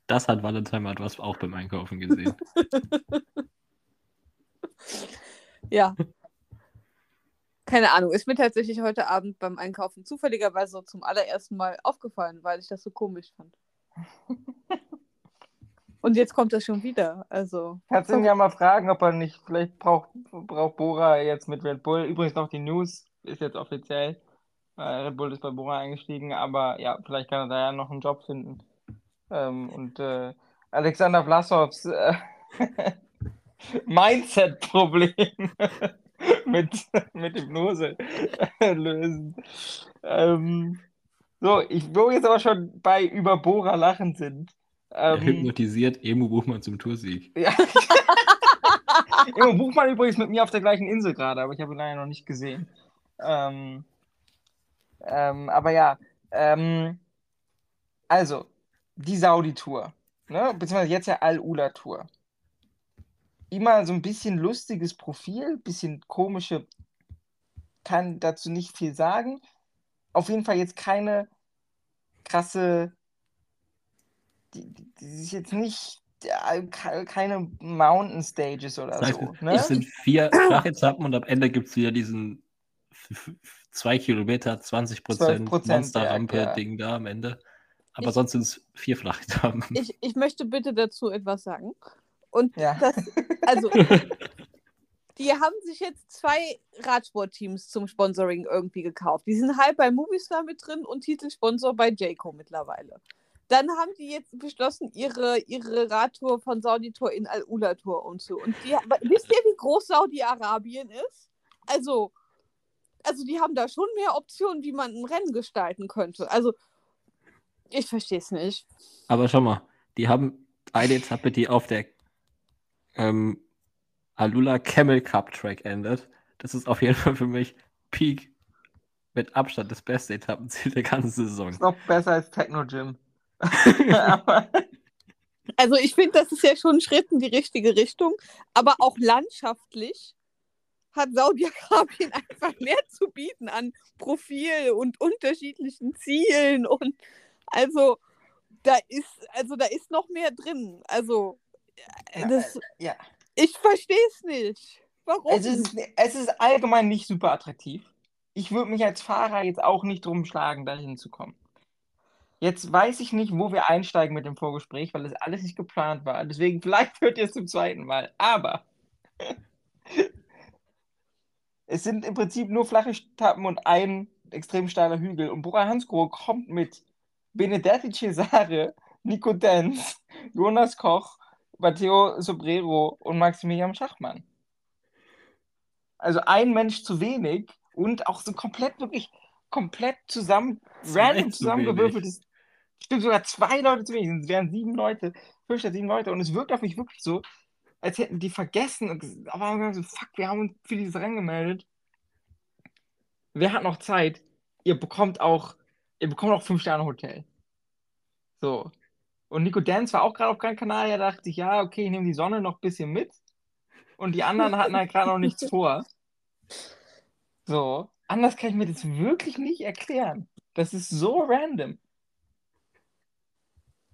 Das hat Valentin Madouas auch beim Einkaufen gesehen. Ja. Keine Ahnung, ist mir tatsächlich heute Abend beim Einkaufen zufälligerweise so zum allerersten Mal aufgefallen, weil ich das so komisch fand. Und jetzt kommt das schon wieder. Also, Kannst du ihn ja mal fragen, ob er nicht, vielleicht braucht, braucht Bora jetzt mit Red Bull. Übrigens noch die News, ist jetzt offiziell. Äh, Red Bull ist bei Bora eingestiegen, aber ja, vielleicht kann er da ja noch einen Job finden. Ähm, und äh, Alexander Vlasovs äh, Mindset-Problem mit, mit Hypnose lösen. Ähm, so, ich, wo jetzt aber schon bei über Bora lachen sind. Ähm, hypnotisiert Emu Buchmann zum Toursieg. ja. Emo Buchmann übrigens mit mir auf der gleichen Insel gerade, aber ich habe ihn leider noch nicht gesehen. Ähm, ähm, aber ja, ähm, also, die Saudi-Tour, ne? beziehungsweise jetzt ja Al-Ula-Tour. Immer so ein bisschen lustiges Profil, bisschen komische, kann dazu nicht viel sagen. Auf jeden Fall jetzt keine krasse, die, die, ist jetzt nicht, ja, ke- keine Mountain Stages oder Das heißt, so. es Ne? sind vier Flachetappen und am Ende gibt es wieder diesen f- f- zwei Kilometer, 20 Prozent 12% Monsterrampe-Ding da am Ende. Aber Ich- sonst sind es vier Flachetappen. Ich, ich möchte bitte dazu etwas sagen. Und Ja. das, also, die haben sich jetzt zwei Radsportteams zum Sponsoring irgendwie gekauft. Die sind halb bei Movistar mit drin und Titelsponsor bei Jayco mittlerweile. Dann haben die jetzt beschlossen, ihre, ihre Radtour von Saudi-Tour in Al-Ula-Tour umzu. Und die, wisst ihr, wie groß Saudi-Arabien ist? Also, also, die haben da schon mehr Optionen, wie man ein Rennen gestalten könnte. Also, ich verstehe es nicht. Aber schau mal, die haben eine Etappe, die auf der ähm, Alula Camel Cup Track endet. Das ist auf jeden Fall für mich Peak mit Abstand das beste Etappenziel der ganzen Saison. Ist noch besser als Techno Gym. Also ich finde, das ist ja schon ein Schritt in die richtige Richtung, aber auch landschaftlich hat Saudi-Arabien einfach mehr zu bieten an Profil und unterschiedlichen Zielen und also da ist also da ist noch mehr drin. Also Ja, das, ja. ich verstehe es nicht. Warum? es ist, es ist allgemein nicht super attraktiv. Ich würde mich als Fahrer jetzt auch nicht drum schlagen, da hinzukommen. Jetzt weiß ich nicht, wo wir einsteigen mit dem Vorgespräch, weil das alles nicht geplant war. Deswegen, vielleicht hört ihr es zum zweiten Mal. Aber es sind im Prinzip nur flache Etappen und ein extrem steiler Hügel. Und Bora Hansgrohe kommt mit Benedetti Cesare, Nico Denz, Jonas Koch, Matteo Sobrero und Maximilian Schachmann. Also ein Mensch zu wenig und auch so komplett wirklich komplett zusammen, random zu zusammengewürfeltes. Stimmt, sogar zwei Leute zu wenig. Es wären sieben Leute, fünf oder sieben Leute. Und es wirkt auf mich wirklich so, als hätten die vergessen. und Aber so, fuck, wir haben uns für dieses Rennen gemeldet. Wer hat noch Zeit? Ihr bekommt auch, ihr bekommt auch fünf Sterne Hotel. So. Und Nico Dance war auch gerade auf Gran Canaria, da dachte ich, ja, okay, ich nehme die Sonne noch ein bisschen mit. Und die anderen hatten halt gerade noch nichts vor. So. Anders kann ich mir das wirklich nicht erklären. Das ist so random.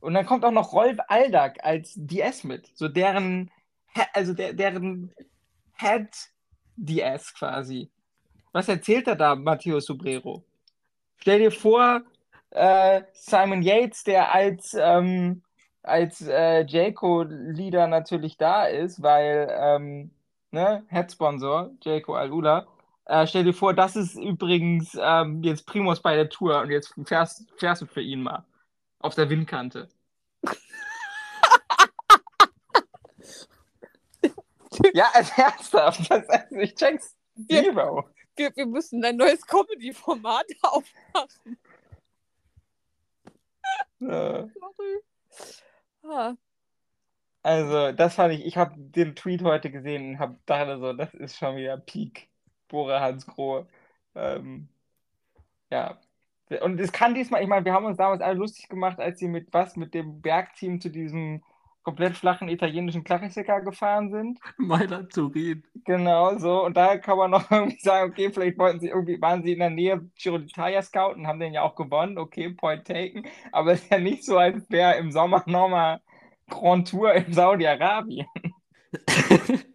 Und dann kommt auch noch Rolf Aldag als DS mit. So deren, also der, deren Head DS quasi. Was erzählt er da, Matteo Sobrero? Stell dir vor, äh, Simon Yates, der als, ähm, als äh, Jayco-Leader natürlich da ist, weil, ähm, ne, Head-Sponsor, Jayco Al-Ula. Äh, stell dir vor, das ist übrigens ähm, jetzt Primus bei der Tour und jetzt fährst, fährst du für ihn mal auf der Windkante. Ja, als ernsthaft. Das, also ich check's zero. Wir, wir müssen ein neues Comedy-Format aufmachen. Sorry. Ah, Also, das fand ich, ich habe den Tweet heute gesehen und habe dachte so, das ist schon wieder Peak Bora Hansgrohe. Ähm, ja. Und es kann diesmal, ich meine, wir haben uns damals alle lustig gemacht, als sie mit was, mit dem Bergteam zu diesem komplett flachen italienischen Klassiker gefahren sind. Mailand Turin. Genau so. Und da kann man noch irgendwie sagen, okay, vielleicht wollten sie irgendwie, waren sie in der Nähe Giro d'Italia scouten, haben den ja auch gewonnen, okay, point taken. Aber es ist ja nicht so, als wäre im Sommer nochmal Grand Tour in Saudi-Arabien.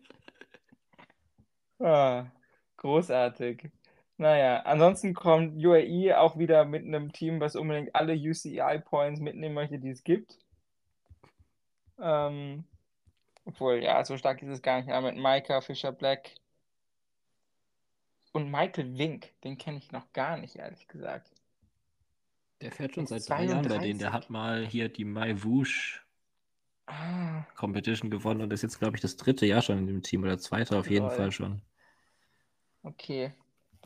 Ah, großartig. Naja, ansonsten kommt UAE auch wieder mit einem Team, was unbedingt alle UCI-Points mitnehmen möchte, die es gibt. Ähm, obwohl, ja, so stark ist es gar nicht. Ja, mit Maika, Fischer Black und Michael Wink, den kenne ich noch gar nicht, ehrlich gesagt. Der fährt schon seit drei Jahren bei denen. 32. Der hat mal hier die Mai Wouche Ah, Competition gewonnen und ist jetzt, glaube ich, das dritte Jahr schon in dem Team oder zweite auf jeden Lol. Fall schon. okay.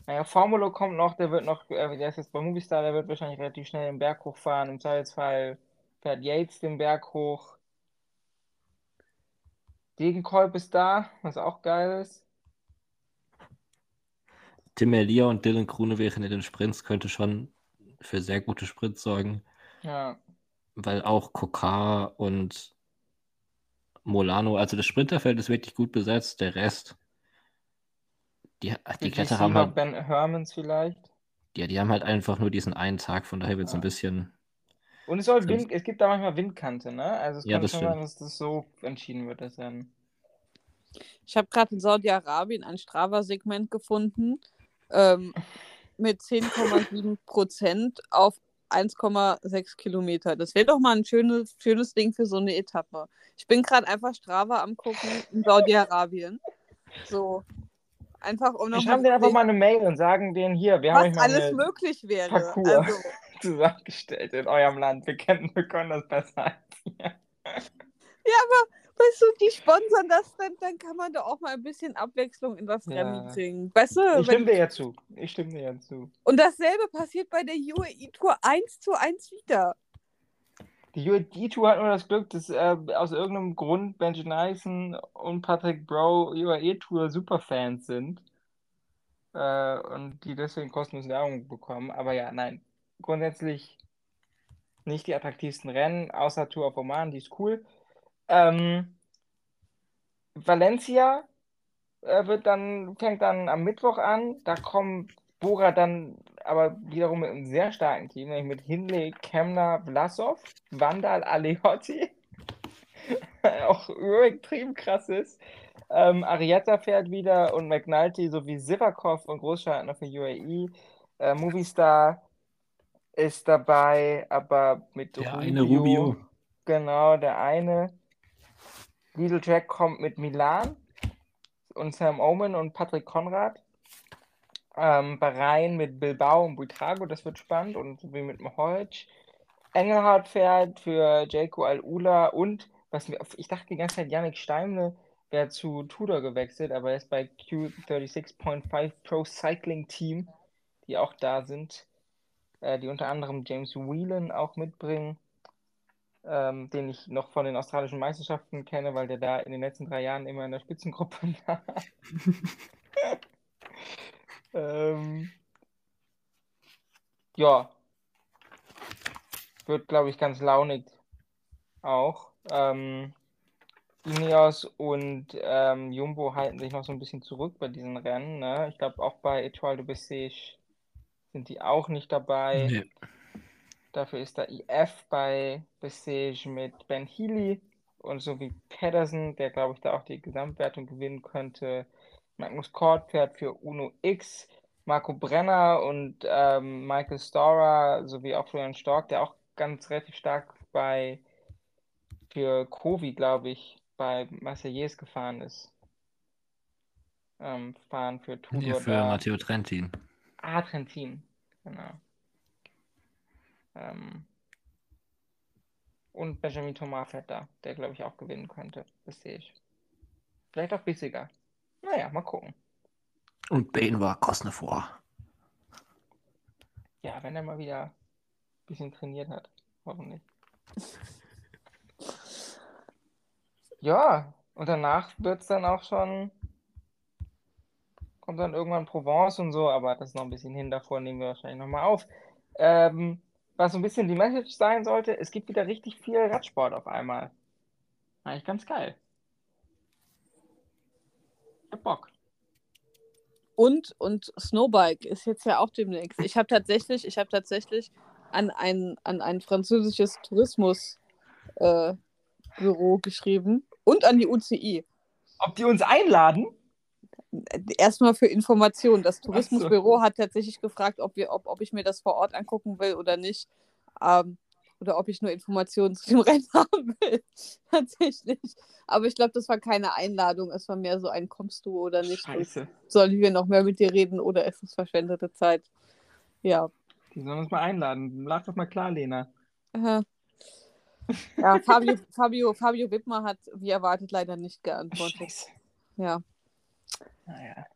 Naja, Formulo kommt noch, der wird noch, äh, der ist jetzt bei Movistar, der wird wahrscheinlich relativ schnell den Berg hochfahren, im Zweifelsfall fährt Yates den Berg hoch. Degenkolb ist da, was auch geil ist. Tim Elia und Dylan Grunewegen in den Sprints könnte schon für sehr gute Sprints sorgen, Ja, weil auch Kokar und Molano, also das Sprinterfeld ist wirklich gut besetzt, der Rest, die, die Kletterer haben halt, Ben Hermans vielleicht. ja, die haben halt einfach nur diesen einen Tag, von daher wird es Ja. ein bisschen, Und es soll Wind, es gibt da manchmal Windkante, ne? Also es Ja, kann das schon stimmt. sein, dass das so entschieden wird, dass dann. Ich habe gerade in Saudi-Arabien ein Strava-Segment gefunden ähm, mit 10,7 Prozent auf 1,6 Kilometer. Das wäre doch mal ein schönes, schönes Ding für so eine Etappe. Ich bin gerade einfach Strava am gucken in Saudi-Arabien. So. Einfach um Wir noch schreiben denen einfach mal eine Mail und sagen denen hier, wir haben euch was mal alles möglich wäre. Parcours. Also, zusammengestellt in eurem Land. Wir kennen, wir können das besser als ihr. weißt du, die sponsern das, dann, dann kann man da auch mal ein bisschen Abwechslung in das Ja. Rennen bringen. Weißt du, Ich stimme dir ja zu. Ich stimme dir ja zu. und dasselbe passiert bei der UAE Tour 1 zu 1 wieder. Die UAE-Tour hat nur das Glück, dass äh, aus irgendeinem Grund Benji Nyson und Patrick Bro UAE-Tour Superfans sind. Äh, und die deswegen kostenlos Werbung bekommen. Aber ja, nein. Grundsätzlich nicht die attraktivsten Rennen, außer Tour of Oman, die ist cool. Ähm, Valencia äh, wird dann, fängt dann am Mittwoch an. Da kommt Bora dann aber wiederum mit einem sehr starken Team, nämlich mit Hindley, Kemner, Vlasov, Vandal, Aleotti. Auch übertrieben krass ist. Ähm, Arietta fährt wieder und McNulty sowie Sivakov und Großschartner für UAE. Äh, Movistar ist dabei, aber mit Der eine Rubio. Genau, der eine. Lidl Track kommt mit Milan und Sam Omen und Patrick Konrad. Ähm, Bahrain mit Bilbao und Buitrago, das wird spannend und so wie mit Holz. Engelhardt fährt für Jelko Al-Ula und was mir, ich dachte die ganze Zeit, Yannick Steimle wäre zu Tudor gewechselt, aber er ist bei Q36.5 Pro Cycling Team, die auch da sind, äh, die unter anderem James Whelan auch mitbringen, ähm, den ich noch von den australischen Meisterschaften kenne, weil der da in den letzten drei Jahren immer in der Spitzengruppe war. ähm, ja, wird, glaube ich, ganz launig auch. Ähm, Ineos und ähm, Jumbo halten sich noch so ein bisschen zurück bei diesen Rennen. Ne? Ich glaube, auch bei Etoile de Bessèges sind die auch nicht dabei. Nee. Dafür ist da IF bei Bessèges mit Ben Healy und so wie Pedersen, der glaube ich da auch die Gesamtwertung gewinnen könnte. Magnus Kort fährt für Uno X, Marco Brenner und ähm, Michael Storer sowie auch Florian Stork, der auch ganz relativ stark bei für Kovi, glaube ich, bei Marseillais gefahren ist. Ähm, fahren für Tudor Nee, für. Matteo Trentin. Trentin, genau. Ähm, und Benjamin Thomas fährt da, der glaube ich auch gewinnen könnte. Das sehe ich. Vielleicht auch bissiger. Naja, mal gucken. Und Bane war Cosnefroy. Ja, wenn er mal wieder ein bisschen trainiert hat. Hoffentlich. Ja, und danach wird es dann auch schon. Kommt dann irgendwann Provence und so, aber das ist noch ein bisschen hin. Davor nehmen wir wahrscheinlich nochmal auf. Ähm, was so ein bisschen die Message sein sollte, es gibt wieder richtig viel Radsport auf einmal. Eigentlich ganz geil. Ich hab Bock. Und, und Snowbike ist jetzt ja auch demnächst. Ich habe tatsächlich, ich habe tatsächlich an ein, an ein französisches Tourismusbüro äh, geschrieben und an die UCI. Ob die uns einladen? Erstmal für Informationen. Das Ach so. Tourismusbüro hat tatsächlich gefragt, ob, wir, ob, ob ich mir das vor Ort angucken will oder nicht. Ähm, oder ob ich nur Informationen zu dem Rennen haben will. Tatsächlich. Aber ich glaube, das war keine Einladung. Es war mehr so ein Kommst du oder nicht. Scheiße. Sollen wir noch mehr mit dir reden oder ist es verschwendete Zeit? Ja. Die sollen uns mal einladen. Lach doch mal klar, Lena. Aha. Ja, Fabio, Fabio, Fabio Wittmer hat, wie erwartet, leider nicht geantwortet. Scheiße. Ja. Naja.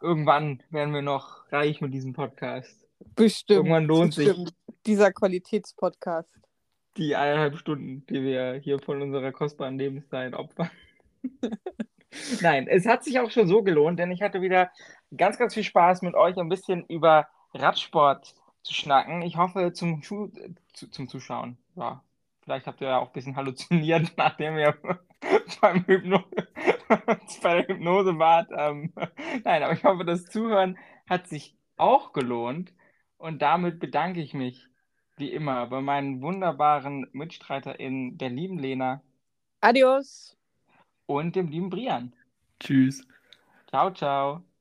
Irgendwann werden wir noch reich mit diesem Podcast. Bestimmt. Irgendwann lohnt sich. bestimmt. dieser Qualitätspodcast. Die eineinhalb Stunden, die wir hier von unserer kostbaren Lebenszeit opfern. Nein, es hat sich auch schon so gelohnt, denn ich hatte wieder ganz, ganz viel Spaß mit euch ein bisschen über Radsport zu schnacken. Ich hoffe zum, Schu zu, zum Zuschauen. Ja, vielleicht habt ihr ja auch ein bisschen halluziniert, nachdem ihr beim Hypno bei der Hypnose wart. Ähm, nein, aber ich hoffe, das Zuhören hat sich auch gelohnt. Und damit bedanke ich mich, wie immer, bei meinen wunderbaren MitstreiterInnen, der lieben Lena. Adios. Und dem lieben Brian. Tschüss. Ciao, ciao.